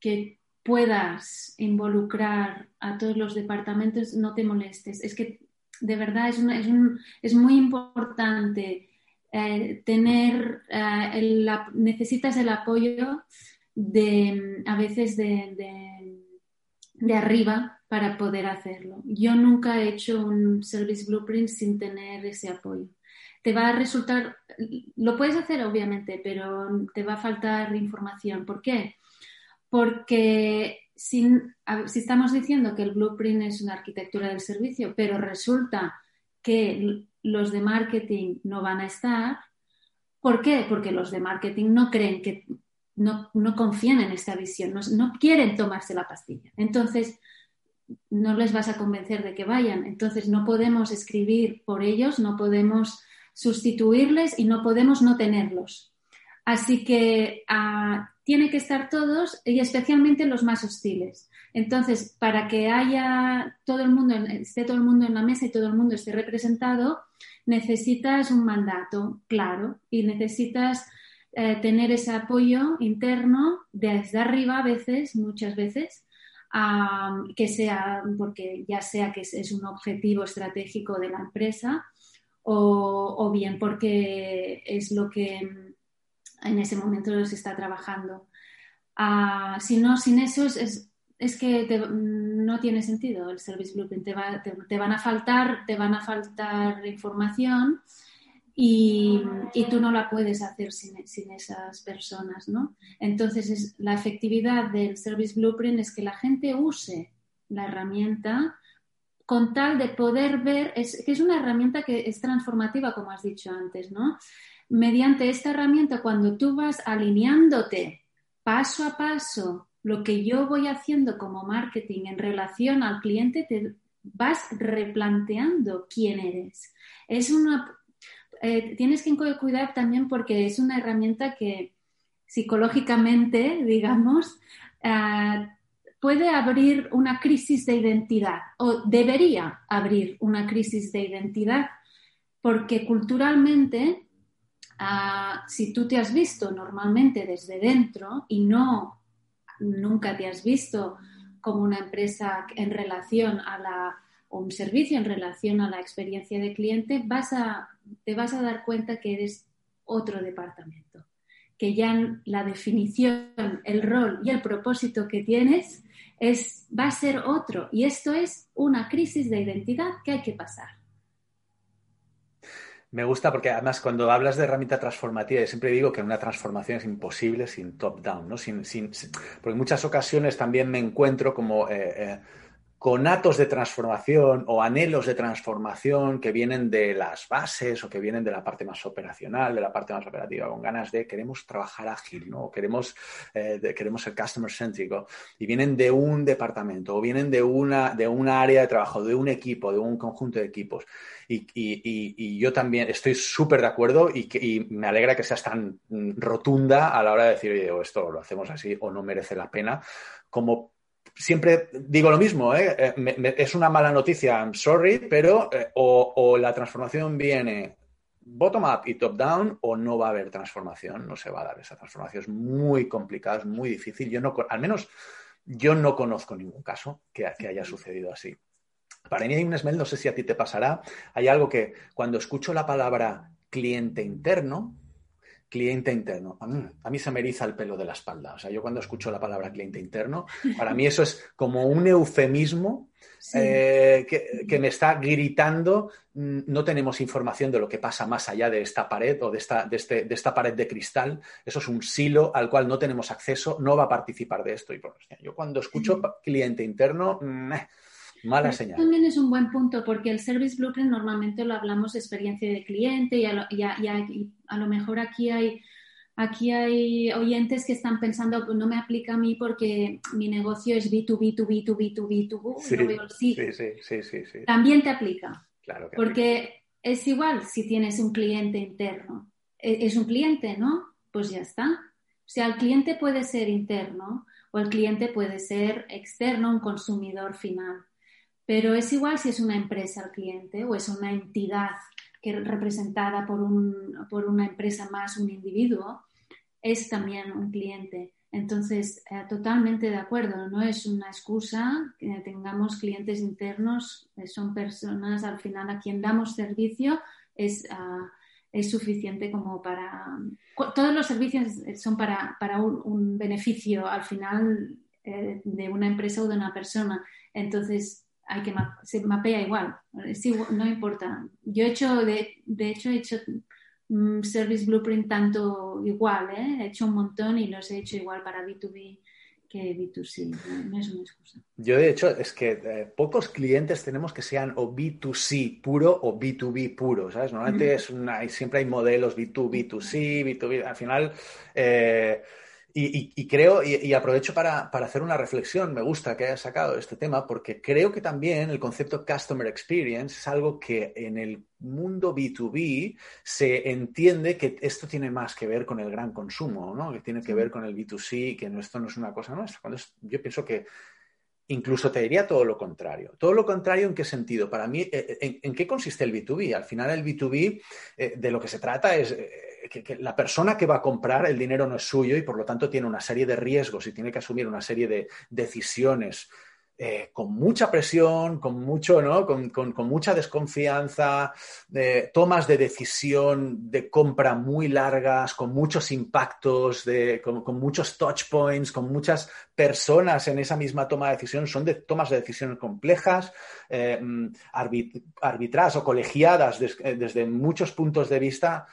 que puedas involucrar a todos los departamentos, no te molestes. Es que de verdad es, es, muy importante eh, tener, eh, necesitas el apoyo de, a veces de, de, arriba para poder hacerlo. Yo nunca he hecho un Service Blueprint sin tener ese apoyo. Te va a resultar, lo puedes hacer obviamente, pero te va a faltar información. ¿Por qué? porque si, estamos diciendo que el blueprint es una arquitectura del servicio, pero resulta que los de marketing no van a estar, ¿por qué? Porque los de marketing no creen que, no, confían en esta visión, no, quieren tomarse la pastilla. Entonces, no les vas a convencer de que vayan. Entonces, no podemos escribir por ellos, no podemos sustituirles y no podemos no tenerlos. Así que ah, tiene que estar todos y especialmente los más hostiles. Entonces, para que haya todo el mundo, esté todo el mundo en la mesa y todo el mundo esté representado, necesitas un mandato claro y necesitas eh, tener ese apoyo interno desde arriba a veces, muchas veces, que sea, porque ya sea que es, un objetivo estratégico de la empresa o bien porque es lo que en ese momento se está trabajando. Ah, si no, sin eso es, es, que no tiene sentido el service blueprint. Te, te, van a faltar, te van a faltar información y, tú no la puedes hacer sin, esas personas, ¿no? Entonces, la efectividad del Service Blueprint es que la gente use la herramienta con tal de poder ver, es, que es una herramienta que es transformativa, como has dicho antes, ¿no? Mediante esta herramienta, cuando tú vas alineándote paso a paso lo que yo voy haciendo como marketing en relación al cliente, te vas replanteando quién eres. Es una eh, tienes que cuidar también porque es una herramienta que psicológicamente, digamos, eh, puede abrir una crisis de identidad o debería abrir una crisis de identidad porque culturalmente, si tú te has visto normalmente desde dentro y no nunca te has visto como una empresa en relación a la un servicio en relación a la experiencia de cliente, vas a te vas a dar cuenta que eres otro departamento, que ya la definición, el rol y el propósito que tienes es, va a ser otro. Y esto es una crisis de identidad que hay que pasar. Me gusta porque además cuando hablas de herramienta transformativa, yo siempre digo que una transformación es imposible sin top-down, ¿no? Sin, sin, porque en muchas ocasiones también me encuentro como eh, eh, conatos de transformación o anhelos de transformación que vienen de las bases o que vienen de la parte más operacional, de la parte más operativa, con ganas de queremos trabajar ágil, ¿no? queremos, eh, queremos ser customer céntrico y vienen de un departamento o vienen de una, de una área de trabajo, de un equipo, de un conjunto de equipos. Y, yo también estoy súper de acuerdo y, y, me alegra que seas tan rotunda a la hora de decir, oye, esto lo hacemos así o no merece la pena, como siempre digo lo mismo, ¿eh? Eh, es una mala noticia, I'm sorry, pero eh, o, la transformación viene bottom up y top down o no va a haber transformación, no se va a dar esa transformación. Es muy complicada, es muy difícil. Yo no, al menos yo no conozco ningún caso que, haya sucedido así. Para mí, Inés no sé si a ti te pasará, hay algo que cuando escucho la palabra cliente interno, cliente interno. A mí, se me eriza el pelo de la espalda. O sea, yo cuando escucho la palabra cliente interno, para mí eso es como un eufemismo eh, que, me está gritando, mm, no tenemos información de lo que pasa más allá de esta pared o de esta, de, este, de esta pared de cristal. Eso es un silo al cual no tenemos acceso, no va a participar de esto. Y por, yo cuando escucho cliente interno... Mala señal. También es un buen punto porque el Service Blueprint normalmente lo hablamos de experiencia de cliente y a lo, a, lo mejor aquí hay, aquí hay oyentes que están pensando, pues no me aplica a mí porque mi negocio es B2B, 2 b 2 b 2 b 2 b sí, sí, sí, sí, También te aplica. Claro porque es igual si tienes un cliente interno. E, es un cliente, ¿no? Pues ya está. O sea, el cliente puede ser interno o el cliente puede ser externo, un consumidor final. Pero es igual si es una empresa el cliente o es una entidad que representada por, por una empresa más un individuo, es también un cliente. Entonces, eh, totalmente de acuerdo, no es una excusa que tengamos clientes internos, eh, son personas al final a quien damos servicio, es, ah, es suficiente como para... Todos los servicios son para, para un, beneficio al final eh, de una empresa o de una persona. Entonces, hay que se mapea igual, no importa. Yo he hecho, de, de hecho, he hecho mm, Service Blueprint tanto igual, ¿eh? he hecho un montón y los he hecho igual para B2B que B2C, no, es una excusa. Yo, de hecho, es que eh, pocos clientes tenemos que sean o B2C puro o B2B puro, ¿sabes? Normalmente es una, siempre hay modelos B2, B2C, B2B, al final... Eh, y, creo, y, aprovecho para, hacer una reflexión, me gusta que hayas sacado este tema, porque creo que también el concepto Customer Experience es algo que en el mundo B2B se entiende que esto tiene más que ver con el gran consumo, ¿no? que tiene que ver con el B2C, que esto no es una cosa nuestra. Cuando yo pienso que incluso te diría todo lo contrario. Todo lo contrario, ¿en qué sentido? Para mí, eh, eh, ¿en, qué consiste el B2B? Al final, el B2B eh, de lo que se trata es que, la persona que va a comprar el dinero no es suyo y por lo tanto tiene una serie de riesgos y tiene que asumir una serie de decisiones eh, con mucha presión, con, mucho, ¿no? con, mucha desconfianza, tomas de decisión de compra muy largas, con muchos impactos, con, muchos touch points, con muchas personas en esa misma toma de decisión. Son de, tomas de decisiones complejas, eh, mm, arbitradas o colegiadas eh, desde muchos puntos de vista.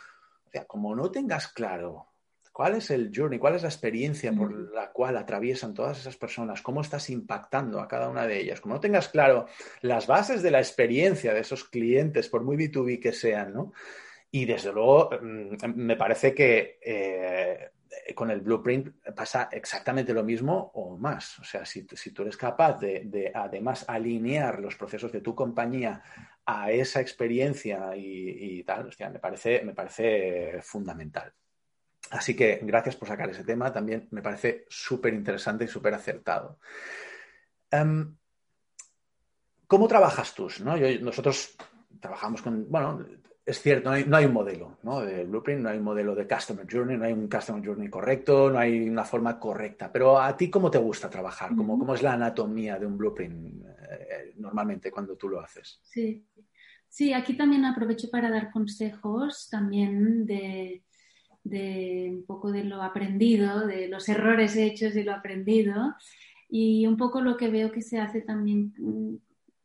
Sea, como no tengas claro ¿Cuál es el journey? ¿Cuál es la experiencia por la cual atraviesan todas esas personas? ¿Cómo estás impactando a cada una de ellas? Como no tengas claro las bases de la experiencia de esos clientes, por muy B2B que sean, ¿no? Y desde luego, mm, me parece que eh, con el blueprint pasa exactamente lo mismo o más. O sea, si, tú eres capaz de, además alinear los procesos de tu compañía a esa experiencia y, tal, me, parece, me parece fundamental. Así que gracias por sacar ese tema, también me parece súper interesante y súper acertado. Em, ¿Cómo trabajas tú? nosotros trabajamos con, bueno, es cierto, no hay, un modelo de Blueprint, no hay un modelo de Customer Journey, no hay un Customer Journey correcto, no hay una forma correcta. Pero a ti, ¿cómo te gusta trabajar? ¿Cómo, cómo es la anatomía de un Blueprint eh, normalmente cuando tú lo haces? Sí. sí, aquí también aprovecho para dar consejos también de de un poco de lo aprendido, de los errores hechos y lo aprendido. Y un poco lo que veo que se hace también, mm,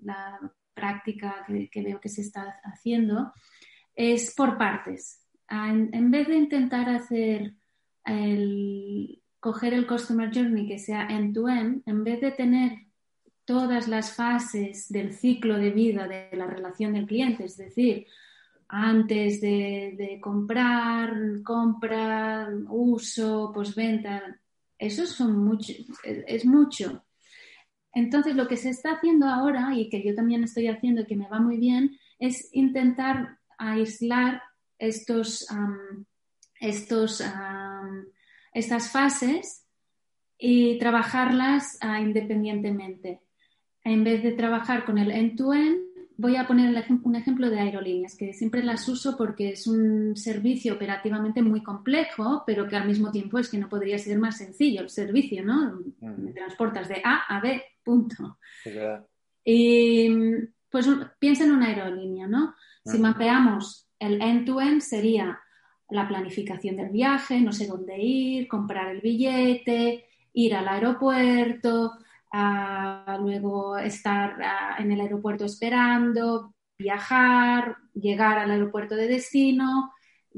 la práctica que, veo que se está haciendo, es por partes. Ah, en, vez de intentar hacer el, coger el Customer Journey que sea end-to-end, en vez de tener todas las fases del ciclo de vida de la relación del cliente, es decir, antes de, comprar, compra, uso, postventa, eso son mucho, es mucho. Entonces, lo que se está haciendo ahora y que yo también estoy haciendo que me va muy bien es intentar aislar estos, estos, estas fases y trabajarlas ah, independientemente. En vez de trabajar con el end-to-end, voy a poner un ejemplo de aerolíneas, que siempre las uso porque es un servicio operativamente muy complejo, pero que al mismo tiempo es que no podría ser más sencillo el servicio, ¿no? Me transportas de A a B, punto. y pues piensa en una aerolínea, ¿no? Si mapeamos el end-to-end sería la planificación del viaje, no sé dónde ir, comprar el billete, ir al aeropuerto, luego estar en el aeropuerto esperando, viajar, llegar al aeropuerto de destino,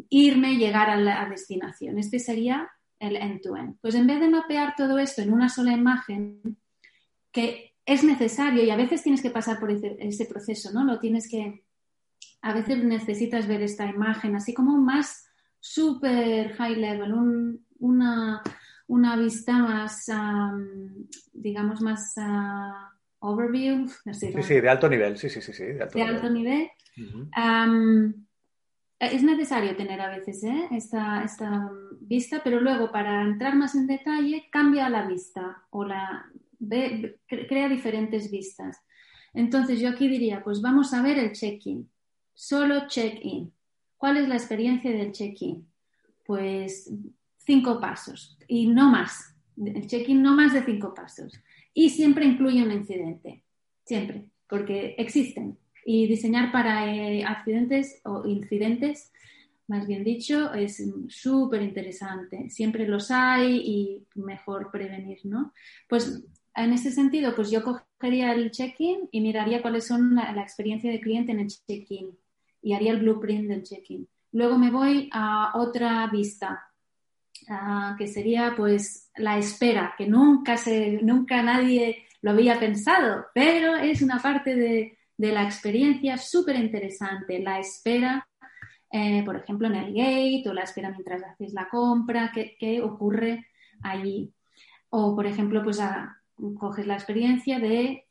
irme, llegar a la destinación. Este sería el end-to-end. Pues en vez de mapear todo esto en una sola imagen, que es necesario y a veces tienes que pasar por ese, proceso, ¿no? Lo tienes que, a veces necesitas ver esta imagen así como más super high level, una, una vista más, digamos, más uh, overview. sí, sí, de alto nivel, sí, sí, sí, sí de alto nivel. es necesario tener a veces ¿eh? esta, esta, vista, pero luego para entrar más en detalle cambia la vista o la crea diferentes vistas. Entonces yo aquí diría, pues vamos a ver el check-in, solo check-in. ¿Cuál es la experiencia del check-in? Pues cinco pasos y no más. El check-in no más de cinco pasos. Y siempre incluye un incidente, siempre, porque existen. Y diseñar para eh, accidentes o incidentes, más bien dicho, es súper interesante. Siempre los hay y mejor prevenir, ¿no? Pues en ese sentido, pues yo cogería el check-in y miraría cuáles son la, la experiencia de cliente en el check-in y haría el blueprint del check-in. Luego me voy a otra vista, Ah, que sería pues la espera, que nunca, se, nunca nadie lo había pensado, pero es una parte de, la experiencia súper interesante, la espera, eh, por ejemplo, en el gate o la espera mientras haces la compra, qué, ocurre allí. O, por ejemplo, pues coges la experiencia de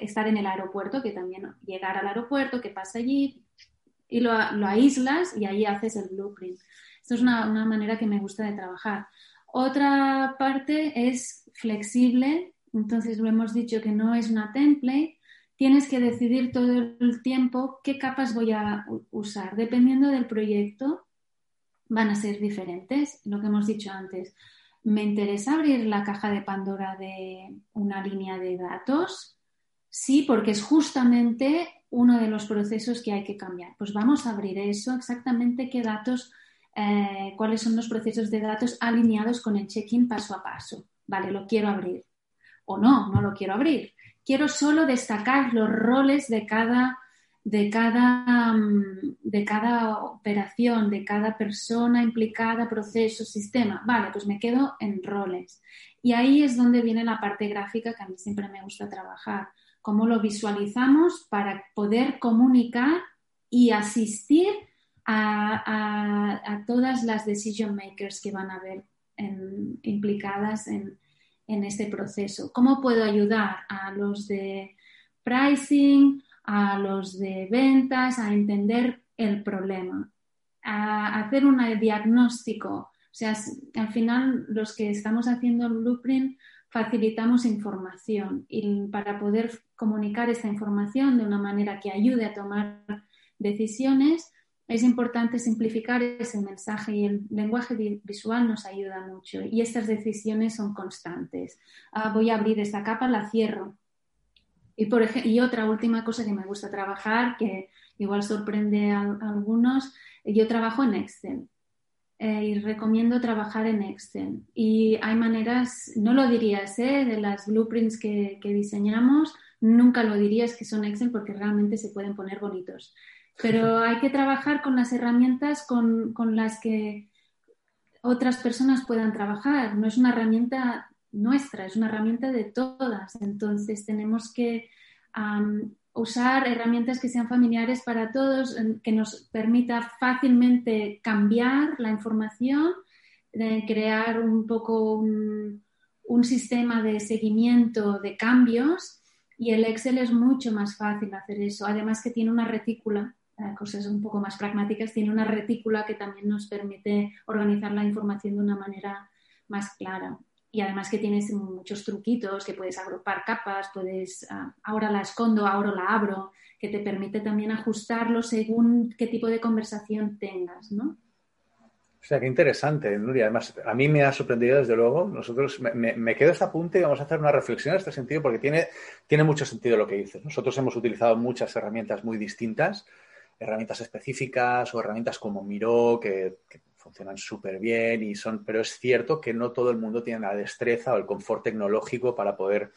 estar en el aeropuerto, que también llegar al aeropuerto, qué pasa allí, y lo, lo aíslas y ahí haces el blueprint. Esto es una, manera que me gusta de trabajar. Otra parte es flexible, entonces lo hemos dicho que no es una template, tienes que decidir todo el tiempo qué capas voy a usar. Dependiendo del proyecto, van a ser diferentes, lo que hemos dicho antes. ¿Me interesa abrir la caja de Pandora de una línea de datos? Sí, porque es justamente uno de los procesos que hay que cambiar. Pues vamos a abrir eso, exactamente qué datos, eh, cuáles son los procesos de datos alineados con el check-in paso a paso. Vale, lo quiero abrir. O no, no lo quiero abrir. Quiero solo destacar los roles de cada de cada, mm, de cada operación, de cada persona implicada, proceso, sistema. Vale, pues me quedo en roles. Y ahí es donde viene la parte gráfica que a mí siempre me gusta trabajar. Cómo lo visualizamos para poder comunicar y asistir a, todas las decision makers que van a ver implicadas en, en este proceso. ¿Cómo puedo ayudar a los de pricing, a los de ventas a entender el problema, a hacer un diagnóstico. O sea, al final los que estamos haciendo el blueprint facilitamos información y para poder comunicar esta información de una manera que ayude a tomar decisiones, es importante simplificar ese mensaje y el lenguaje visual nos ayuda mucho y estas decisiones son constantes. Ah, voy a abrir esta capa, la cierro. Y, por y otra última cosa que me gusta trabajar, que igual sorprende a, algunos, yo trabajo en Excel. Eh, y recomiendo trabajar en Excel. Y hay maneras, no lo dirías, ¿eh? de las blueprints que, que, diseñamos, nunca lo dirías que son Excel porque realmente se pueden poner bonitos. Pero hay que trabajar con las herramientas con, con las que otras personas puedan trabajar. No es una herramienta nuestra, es una herramienta de todas. Entonces tenemos que usar herramientas que sean familiares para todos, que nos permita fácilmente cambiar la información, crear un poco un, sistema de seguimiento de cambios y el Excel es mucho más fácil hacer eso. Además que tiene una retícula, eh, cosas un poco más pragmáticas, tiene una retícula que también nos permite organizar la información de una manera más clara y además que tienes muchos truquitos, que puedes agrupar capas, puedes, ah, ahora la escondo, ahora la abro, que te permite también ajustarlo según qué tipo de conversación tengas, ¿no? O sea, qué interesante, Nuria. Además, a mí me ha sorprendido desde luego. Nosotros, me, quedo este apunte y vamos a hacer una reflexión en este sentido porque tiene, tiene mucho sentido lo que dices. Nosotros hemos utilizado muchas herramientas muy distintas, herramientas específicas o herramientas como Miro, que funcionan súper bien y son, pero es cierto que no todo el mundo tiene la destreza o el confort tecnológico para poder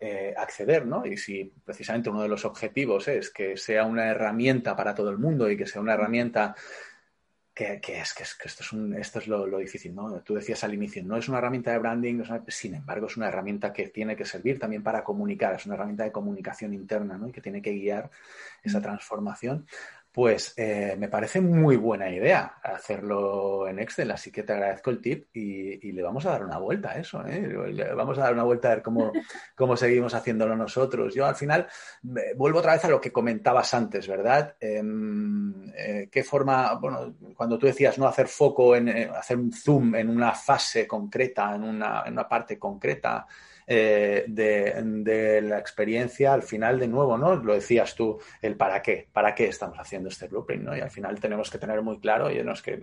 eh, acceder, ¿no? Y si precisamente uno de los objetivos es que sea una herramienta para todo el mundo y que sea una herramienta que, es que, esto es, un, esto es lo, difícil, ¿no? Tú decías al inicio, no es una herramienta de branding, sin embargo, es una herramienta que tiene que servir también para comunicar, es una herramienta de comunicación interna, ¿no? Y que tiene que guiar esa transformación. Pues eh, me parece muy buena idea hacerlo en Excel, así que te agradezco el tip y, le vamos a dar una vuelta a eso. ¿eh? Le vamos a dar una vuelta a ver cómo, cómo seguimos haciéndolo nosotros. Yo al final vuelvo otra vez a lo que comentabas antes, ¿verdad? Em, eh, ¿Qué forma, bueno, cuando tú decías no hacer foco en hacer un zoom en una fase concreta, en una, en una parte concreta? Eh, de, la experiencia, al final, de nuevo, ¿no? Lo decías tú, el para qué, para qué estamos haciendo este blueprint, ¿no? Y al final tenemos que tener muy claro, y es que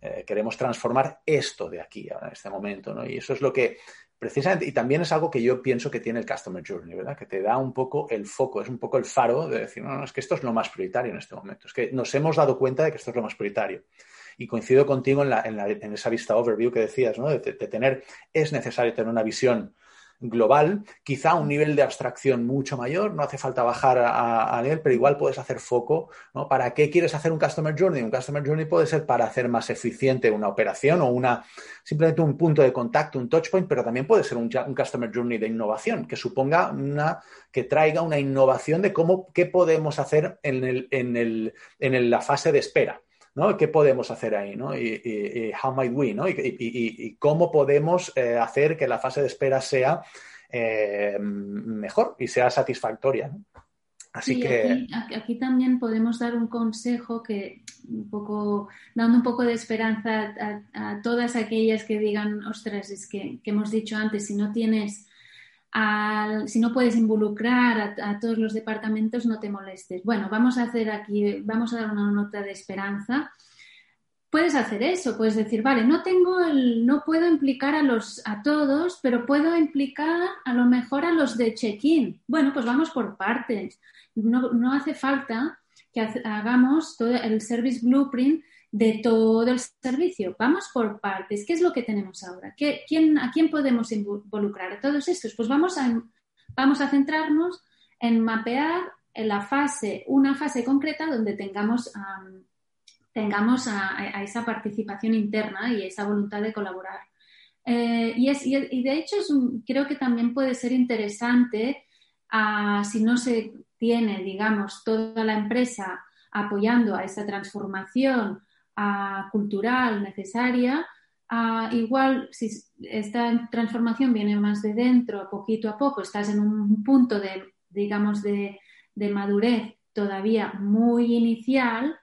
eh, queremos transformar esto de aquí, ahora, en este momento, ¿no? Y eso es lo que precisamente, y también es algo que yo pienso que tiene el Customer Journey, ¿verdad? Que te da un poco el foco, es un poco el faro de decir, no, no, es que esto es lo más prioritario en este momento, es que nos hemos dado cuenta de que esto es lo más prioritario. Y coincido contigo en, la, en, esa vista overview que decías, ¿no? de, tener, es necesario tener una visión global, quizá un nivel de abstracción mucho mayor, no hace falta bajar a, él, pero igual puedes hacer foco, ¿no? ¿Para qué quieres hacer un Customer Journey? Un Customer Journey puede ser para hacer más eficiente una operación o una, simplemente un punto de contacto, un touch point, pero también puede ser un, Customer Journey de innovación, que suponga una, que traiga una innovación de cómo, qué podemos hacer en, el, en, el, en la fase de espera. ¿No? ¿Qué podemos hacer ahí? ¿no? Y, how might we? ¿no? Y, cómo podemos eh, hacer que la fase de espera sea eh, mejor y sea satisfactoria. Así que aquí, también podemos dar un consejo que un poco dando un poco de esperanza a, todas aquellas que digan, ostras, es que, que hemos dicho antes, si no tienes si no puedes involucrar a, todos los departamentos, no te molestes. Bueno, vamos a hacer aquí, vamos a dar una nota de esperanza. puedes hacer eso, puedes decir, vale, no tengo el, no puedo implicar a los a todos, pero puedo implicar a lo mejor a los de check-in. Bueno, pues vamos por partes. No, no hace falta que hagamos todo el service blueprint de todo el servicio. Vamos por partes. ¿Qué es lo que tenemos ahora? ¿Qué, quién, ¿A quién podemos involucrar? A todos estos. Pues vamos a, vamos a centrarnos en mapear en la fase, una fase concreta donde tengamos tengamos a, esa participación interna y esa voluntad de colaborar. Eh, y, es, y, de hecho creo que también puede ser interesante si no se tiene, digamos, toda la empresa apoyando a esa transformación ah, cultural necesaria, ah, igual si esta transformación viene más de dentro, poquito a poco, estás en un punto de, digamos, de madurez todavía muy inicial,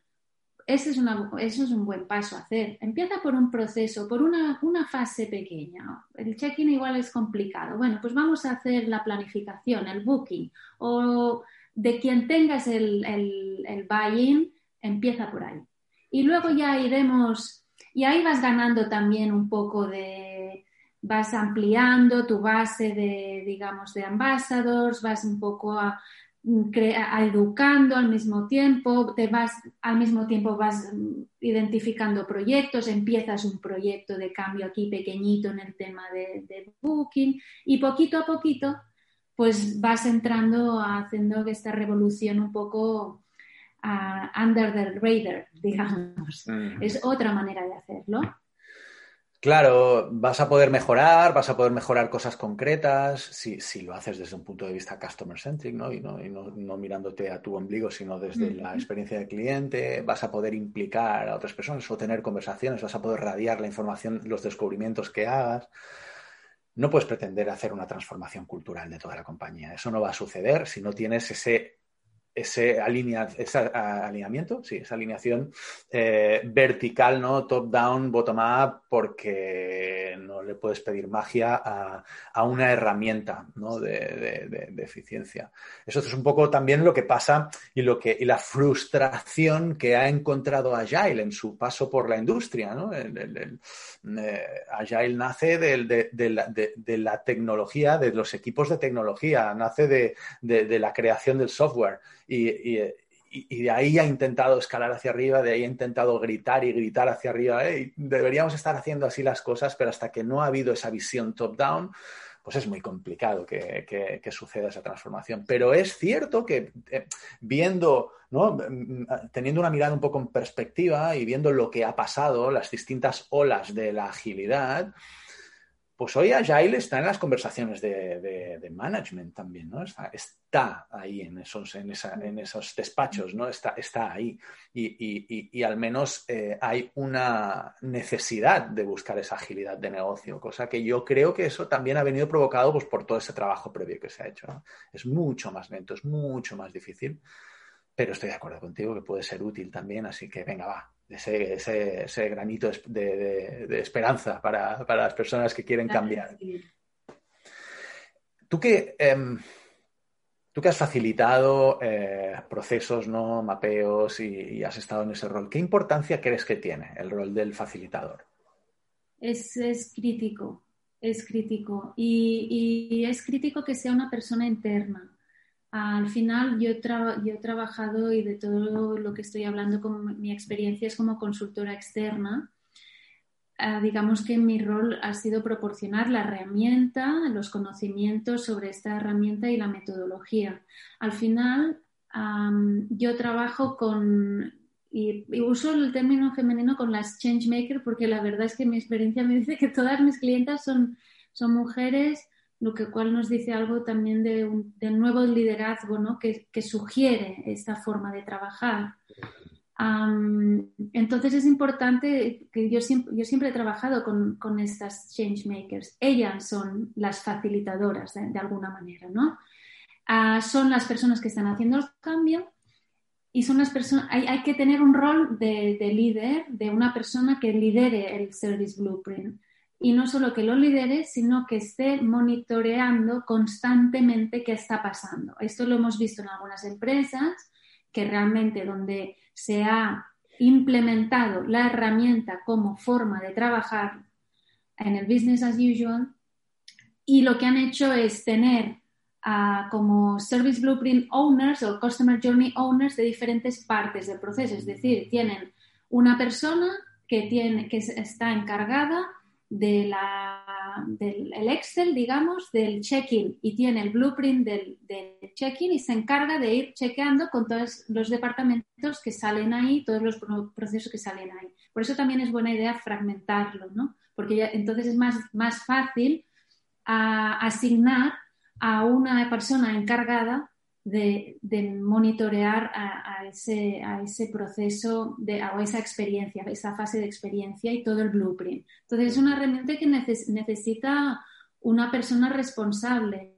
ese es eso es un buen paso a hacer. Empieza por un proceso, por una, fase pequeña. El check-in igual es complicado. Bueno, pues vamos a hacer la planificación, el booking, o de quien tengas el, el, el buy-in, empieza por ahí. Y luego ya iremos, y ahí vas ganando también un poco de, vas ampliando tu base de, digamos, de ambassadors, vas un poco a, educando al mismo tiempo, te vas, al mismo tiempo vas mm, identificando proyectos, empiezas un proyecto de cambio aquí pequeñito en el tema de, booking y poquito a poquito pues vas entrando haciendo esta revolución un poco uh, under the radar, digamos. Mm. Es otra manera de hacerlo. Claro, vas a poder mejorar, vas a poder mejorar cosas concretas si, si lo haces desde un punto de vista customer centric, ¿no? Y, no, y no, mirándote a tu ombligo, sino desde la experiencia del cliente, vas a poder implicar a otras personas o tener conversaciones, vas a poder radiar la información, los descubrimientos que hagas. No puedes pretender hacer una transformación cultural de toda la compañía. Eso no va a suceder si no tienes ese ese, alinea, ese alineamiento, sí, esa alineación eh, vertical, ¿no? Top-down, bottom-up, porque no le puedes pedir magia a, a una herramienta ¿no? de, de, eficiencia. Eso es un poco también lo que pasa y, lo que, y la frustración que ha encontrado Agile en su paso por la industria. ¿no? El, eh, Agile nace de la tecnología, de los equipos de tecnología, nace de la creación del software y, de ahí ha intentado escalar hacia arriba, de ahí ha intentado gritar y gritar hacia arriba. deberíamos estar haciendo así las cosas, pero hasta que no ha habido esa visión top-down, pues es muy complicado que, suceda esa transformación. Pero es cierto que eh, viendo, teniendo una mirada un poco en perspectiva y viendo lo que ha pasado, las distintas olas de la agilidad, pues hoy Agile está en las conversaciones de, management también, ¿no? Está, ahí en esos, en, esos despachos, ¿no? Está, está ahí. Y, al menos eh, hay una necesidad de buscar esa agilidad de negocio, cosa que yo creo que eso también ha venido provocado pues, por todo ese trabajo previo que se ha hecho. Es mucho más lento, es mucho más difícil, pero estoy de acuerdo contigo que puede ser útil también, así que venga, va, ese, ese, granito de, esperanza para, las personas que quieren cambiar. Tú que, em, tú que has facilitado eh, procesos, ¿no? mapeos y, has estado en ese rol, ¿qué importancia crees que tiene el rol del facilitador? Es, crítico, es crítico. y es crítico que sea una persona interna al final yo, he trabajado y de todo lo que estoy hablando con mi experiencia es como consultora externa. Ah, digamos que mi rol ha sido proporcionar la herramienta, los conocimientos sobre esta herramienta y la metodología. Al final yo trabajo con, y, uso el término femenino con las changemakers porque la verdad es que mi experiencia me dice que todas mis clientas son, son mujeres lo que cual nos dice algo también de un, del nuevo liderazgo ¿no? que, sugiere esta forma de trabajar. entonces es importante que yo siempre, yo siempre he trabajado con, con estas changemakers. Ellas son las facilitadoras de, alguna manera, ¿no? Ah, son las personas que están haciendo el cambio y son las personas, hay, hay, que tener un rol de, de líder, de una persona que lidere el Service Blueprint y no solo que lo lidere, sino que esté monitoreando constantemente qué está pasando. Esto lo hemos visto en algunas empresas, que realmente donde se ha implementado la herramienta como forma de trabajar en el business as usual y lo que han hecho es tener como Service Blueprint Owners o Customer Journey Owners de diferentes partes del proceso. Es decir, tienen una persona que, tiene, que está encargada de la, del Excel, digamos, del check-in y tiene el blueprint del, del check-in y se encarga de ir chequeando con todos los departamentos que salen ahí, todos los procesos que salen ahí. Por eso también es buena idea fragmentarlo, ¿no? Porque entonces es más, más fácil asignar a una persona encargada de, monitorear a, ese, proceso, de, a esa experiencia, esa fase de experiencia y todo el blueprint. Entonces es una herramienta que necesita una persona responsable,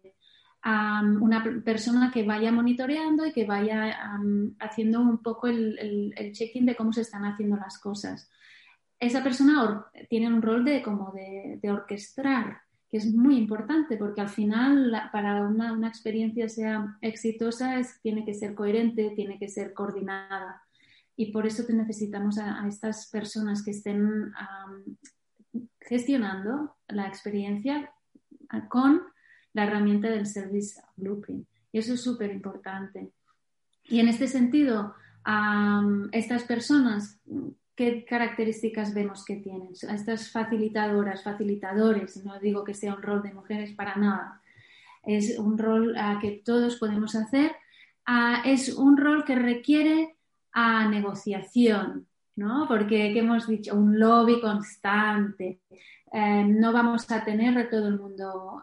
una persona que vaya monitoreando y que vaya haciendo un poco el, el, check-in de cómo se están haciendo las cosas. Esa persona tiene un rol de como de orquestar que es muy importante porque al final para una, una, experiencia sea exitosa es, tiene que ser coherente, tiene que ser coordinada. Y por eso te necesitamos a, estas personas que estén gestionando la experiencia con la herramienta del Service Blueprint. Y eso es súper importante. Y en este sentido, estas personas ¿qué características vemos que tienen? Estas facilitadoras, facilitadores, no digo que sea un rol de mujeres para nada, es un rol que todos podemos hacer, es un rol que requiere a negociación, ¿no? Porque, ¿qué hemos dicho? Un lobby constante. Em, no vamos a tener a todo el mundo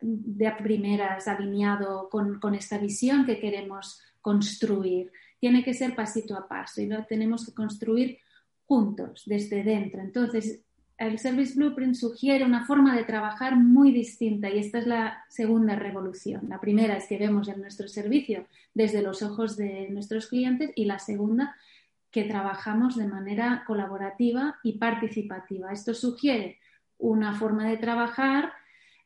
de primeras alineado con, con esta visión que queremos construir tiene que ser pasito a paso y lo tenemos que construir juntos, desde dentro. Entonces, el Service Blueprint sugiere una forma de trabajar muy distinta y esta es la segunda revolución. La primera es que vemos en nuestro servicio desde los ojos de nuestros clientes y la segunda que trabajamos de manera colaborativa y participativa. Esto sugiere una forma de trabajar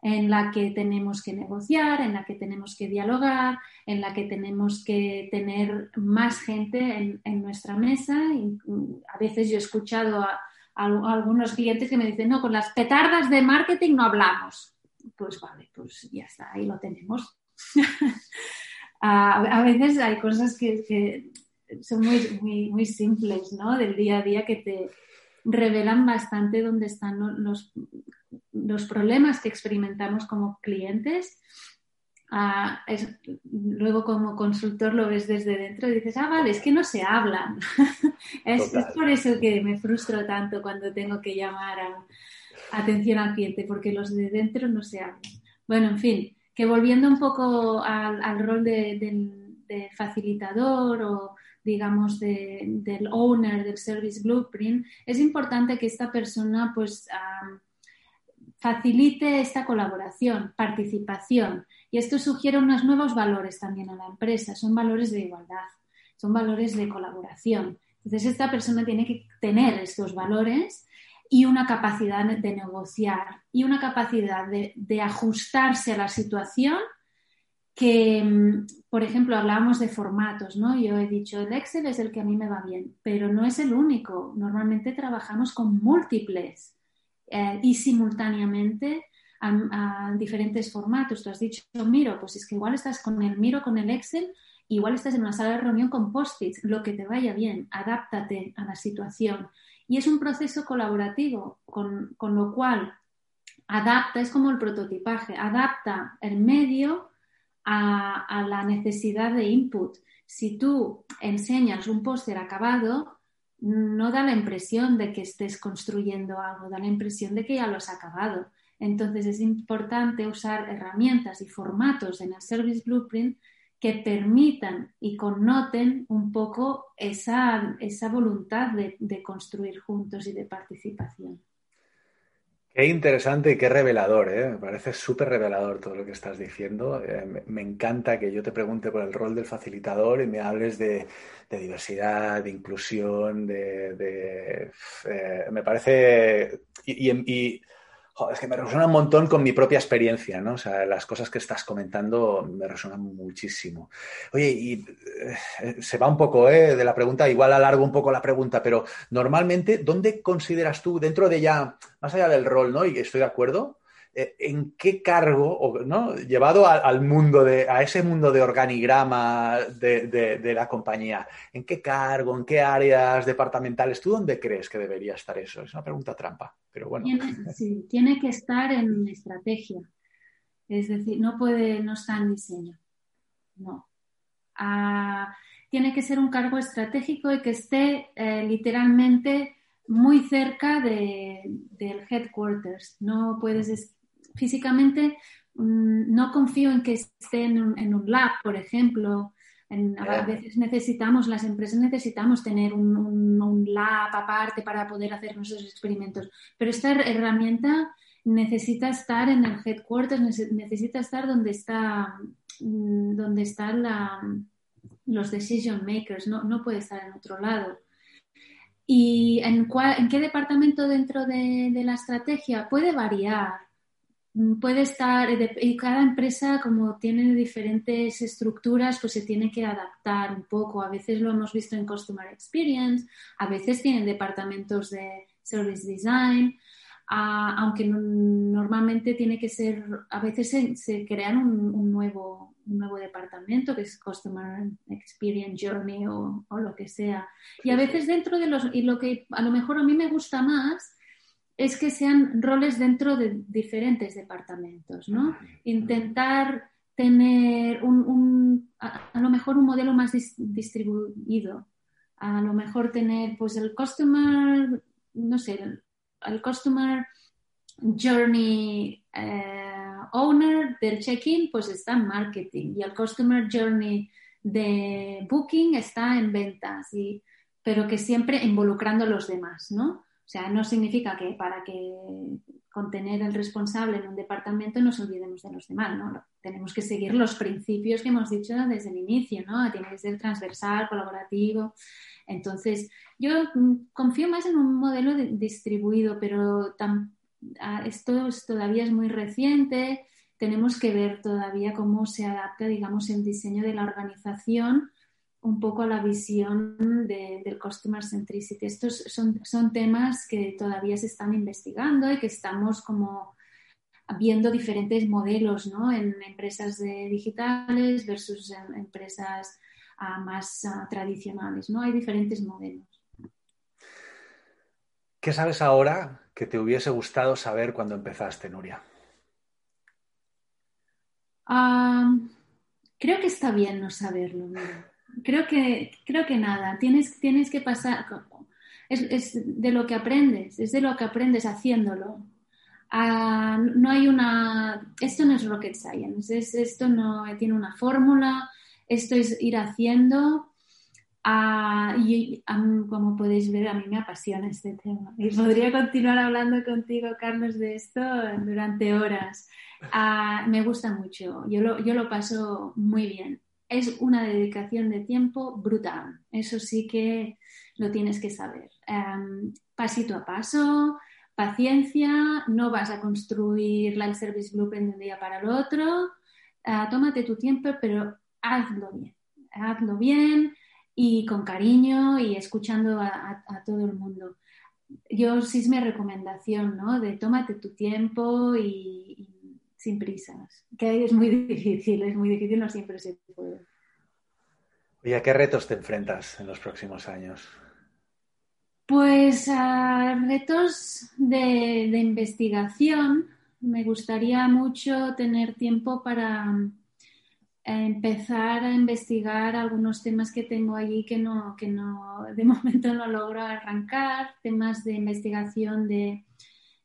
en la que tenemos que negociar, en la que tenemos que dialogar, en la que tenemos que tener más gente en, nuestra mesa. a veces yo he escuchado a, algunos clientes que me dicen, no, con las petardas de marketing no hablamos. Pues vale, pues ya está, ahí lo tenemos. a, veces hay cosas que, son muy, muy, muy simples, ¿no? Del día a día que te revelan bastante dónde están los los problemas que experimentamos como clientes, ah, luego como consultor lo ves desde dentro y dices, ah, vale, es que no se hablan. es, por eso que me frustro tanto cuando tengo que llamar a, atención al cliente, porque los de dentro no se hablan. Bueno, en fin, que volviendo un poco al, rol de, facilitador o digamos del owner del service blueprint, es importante que esta persona pues facilite esta colaboración, participación. Y esto sugiere unos nuevos valores también a la empresa. Son valores de igualdad, son valores de colaboración. Entonces, esta persona tiene que tener estos valores y una capacidad de negociar y una capacidad de, ajustarse a la situación que, mm, por ejemplo, hablábamos de formatos, ¿no? Yo he dicho, el Excel es el que a mí me va bien, pero no es el único. Normalmente trabajamos con múltiples eh, y simultáneamente a, diferentes formatos. Tú has dicho Miro, pues es que igual estás con el Miro, con el Excel, igual estás en una sala de reunión con post-its, lo que te vaya bien, adáptate a la situación. Y es un proceso colaborativo, con, con lo cual adapta, es como el prototipaje, adapta el medio a, a, la necesidad de input. Si tú enseñas un póster acabado, no da la impresión de que estés construyendo algo, da la impresión de que ya lo has acabado. Entonces es importante usar herramientas y formatos en el Service Blueprint que permitan y connoten un poco esa, voluntad de construir juntos y de participación. Qué interesante y qué revelador, ¿eh? Me parece súper revelador todo lo que estás diciendo. Eh, me, encanta que yo te pregunte por el rol del facilitador y me hables de, diversidad, de inclusión, de... Eh, me parece... Y, y, es que me resuena un montón con mi propia experiencia, ¿no? O sea, las cosas que estás comentando me resuenan muchísimo. Oye, y eh, se va un poco eh, de la pregunta, igual alargo un poco la pregunta, pero normalmente, ¿dónde consideras tú, dentro de ya, más allá del rol, ¿no? Y estoy de acuerdo, eh, ¿en qué cargo, ¿no? llevado al mundo de, a ese mundo de organigrama de, la compañía, ¿en qué cargo, en qué áreas departamentales, tú dónde crees que debería estar eso? Es una pregunta trampa, pero bueno. Tiene, sí, tiene que estar en estrategia, es decir, no puede, no está en diseño, no. Ah, tiene que ser un cargo estratégico y que esté eh, literalmente muy cerca del headquarters. No puedes físicamente mm, no confío en que esté en un, lab, por ejemplo. a veces necesitamos, las empresas necesitamos tener un, lab aparte para poder hacer nuestros experimentos, pero esta herramienta necesita estar en el headquarters, necesita estar donde está mm, donde están los decision makers, no, no, puede estar en otro lado. ¿Y en, en qué departamento dentro de, de la estrategia? Puede variar puede estar, y cada empresa como tiene diferentes estructuras, pues se tiene que adaptar un poco. A veces lo hemos visto en Customer Experience, a veces tienen departamentos de Service Design, aunque normalmente tiene que ser, a veces se, crean un, nuevo, un nuevo departamento que es Customer Experience Journey o, o lo que sea. Y a veces dentro de los, y lo que a lo mejor a mí me gusta más, es que sean roles dentro de diferentes departamentos, ¿no? Intentar tener un, a, lo mejor un modelo más distribuido, a lo mejor tener pues el customer, no sé, el, customer journey eh, owner del check-in pues está en marketing y el customer journey de booking está en ventas, y, pero que siempre involucrando a los demás, ¿no? O sea, no significa que para que contener el responsable en un departamento nos olvidemos de los demás, ¿no? Tenemos que seguir los principios que hemos dicho desde el inicio, ¿no? Tiene que ser transversal, colaborativo. Entonces, yo confío más en un modelo distribuido, pero esto todavía es muy reciente. Tenemos que ver todavía cómo se adapta, digamos, el diseño de la organización un poco la visión del Customer Centricity. Estos son, son temas que todavía se están investigando y que estamos como viendo diferentes modelos ¿no? en empresas digitales versus en empresas ah, más ah, tradicionales. ¿no? Hay diferentes modelos. ¿Qué sabes ahora que te hubiese gustado saber cuando empezaste, Nuria? Ah, creo que está bien no saberlo creo que, creo que nada, tienes, tienes que pasar, es, de lo que aprendes, es de lo que aprendes haciéndolo. Ah, no hay una, esto no es rocket science, esto no tiene una fórmula, esto es ir haciendo. Ah, y como podéis ver, a mí me apasiona este tema y podría continuar hablando contigo, Carlos, de esto durante horas. Ah, me gusta mucho, yo lo, yo lo paso muy bien es una dedicación de tiempo brutal. Eso sí que lo tienes que saber. Em, pasito a paso, paciencia, no vas a construir el service blueprint de un día para el otro. Eh, tómate tu tiempo, pero hazlo bien. Hazlo bien y con cariño y escuchando a, todo el mundo. Yo sí es mi recomendación, ¿no? De tómate tu tiempo y sin prisas, que es muy difícil, es muy difícil, no siempre se puede. ¿Y a qué retos te enfrentas en los próximos años? Pues a retos de, investigación. Me gustaría mucho tener tiempo para eh, empezar a investigar algunos temas que tengo allí que no, que no de momento no logro arrancar, temas de investigación de,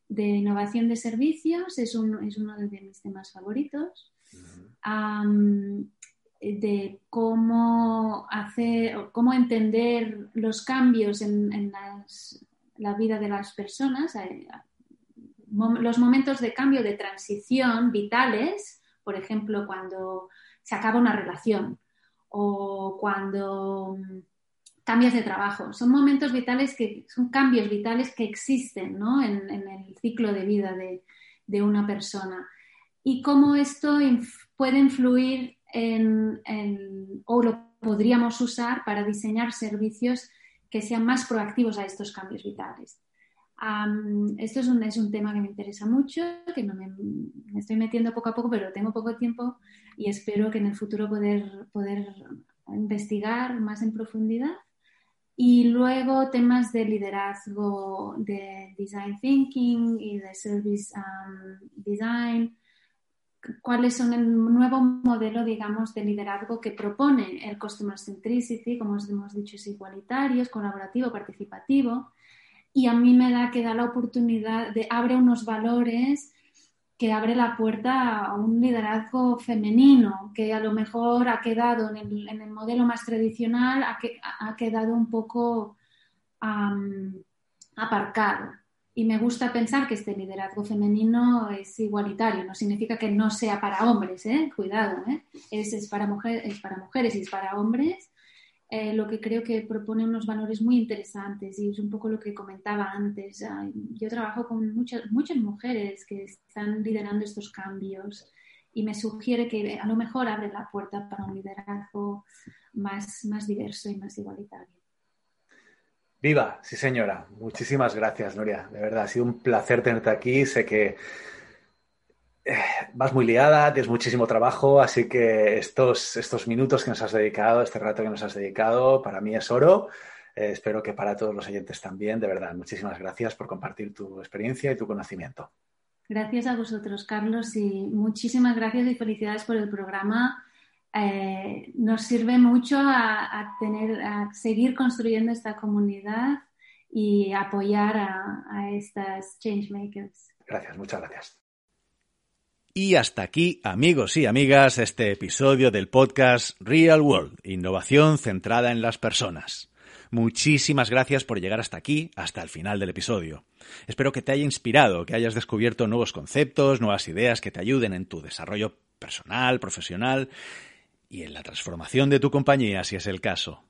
de innovación de servicios, es, es uno de mis temas favoritos. de cómo hacer, cómo entender los cambios en, la vida de las personas, eh, los momentos de cambio, de transición vitales, por ejemplo, cuando se acaba una relación o cuando cambios de trabajo. Son momentos vitales que son cambios vitales que existen en, el ciclo de vida de, una persona. Y cómo esto puede influir en, o lo podríamos usar para diseñar servicios que sean más proactivos a estos cambios vitales. esto es un, tema que me interesa mucho, que no me, me, estoy metiendo poco a poco, pero tengo poco tiempo y espero que en el futuro poder, poder investigar más en profundidad. Y luego temas de liderazgo, de design thinking y de service design, cuáles son el nuevo modelo, digamos, de liderazgo que propone el Customer Centricity, como hemos dicho, es igualitario, colaborativo, participativo, y a mí me da que da la oportunidad de abre unos valores que abre la puerta a un liderazgo femenino, que a lo mejor ha quedado en el, modelo más tradicional, ha, quedado un poco aparcado. Y me gusta pensar que este liderazgo femenino es igualitario, no significa que no sea para hombres, ¿eh? cuidado, ¿eh? Es, para es para mujeres y es para hombres. Eh, lo que creo que propone unos valores muy interesantes y es un poco lo que comentaba antes. Yo trabajo con muchas, muchas mujeres que están liderando estos cambios y me sugiere que a lo mejor abre la puerta para un liderazgo más, más diverso y más igualitario. Viva, sí señora. Muchísimas gracias, Nuria. De verdad, ha sido un placer tenerte aquí. Sé que vas muy liada, tienes muchísimo trabajo, así que estos, estos minutos que nos has dedicado, este rato que nos has dedicado, para mí es oro. Eh, espero que para todos los oyentes también. De verdad, muchísimas gracias por compartir tu experiencia y tu conocimiento. Gracias a vosotros, Carlos, y muchísimas gracias y felicidades por el programa eh, nos sirve mucho a, tener, a seguir construyendo esta comunidad y apoyar a, a estas changemakers. Gracias, muchas gracias. Y hasta aquí, amigos y amigas, este episodio del podcast Real World, innovación centrada en las personas. Muchísimas gracias por llegar hasta aquí, hasta el final del episodio. Espero que te haya inspirado, que hayas descubierto nuevos conceptos, nuevas ideas que te ayuden en tu desarrollo personal, profesional y en la transformación de tu compañía, si es el caso.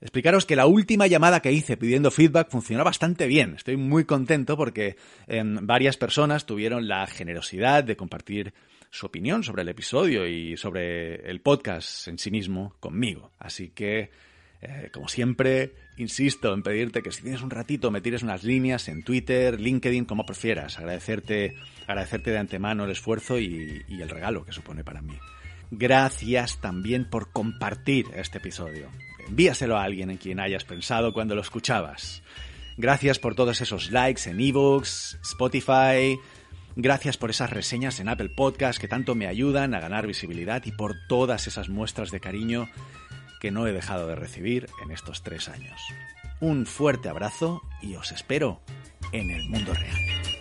Explicaros que la última llamada que hice pidiendo feedback funcionó bastante bien. Estoy muy contento porque em, varias personas tuvieron la generosidad de compartir su opinión sobre el episodio y sobre el podcast en sí mismo conmigo. Así que, eh, como siempre, insisto en pedirte que si tienes un ratito me tires unas líneas en Twitter, LinkedIn, como prefieras. Agradecerte, agradecerte de antemano el esfuerzo y el regalo que supone para mí. Gracias también por compartir este episodio. Envíaselo a alguien en quien hayas pensado cuando lo escuchabas. Gracias por todos esos likes en ebooks, Spotify. Gracias por esas reseñas en Apple Podcast que tanto me ayudan a ganar visibilidad y por todas esas muestras de cariño que no he dejado de recibir en estos tres años. Un fuerte abrazo y os espero en el mundo real.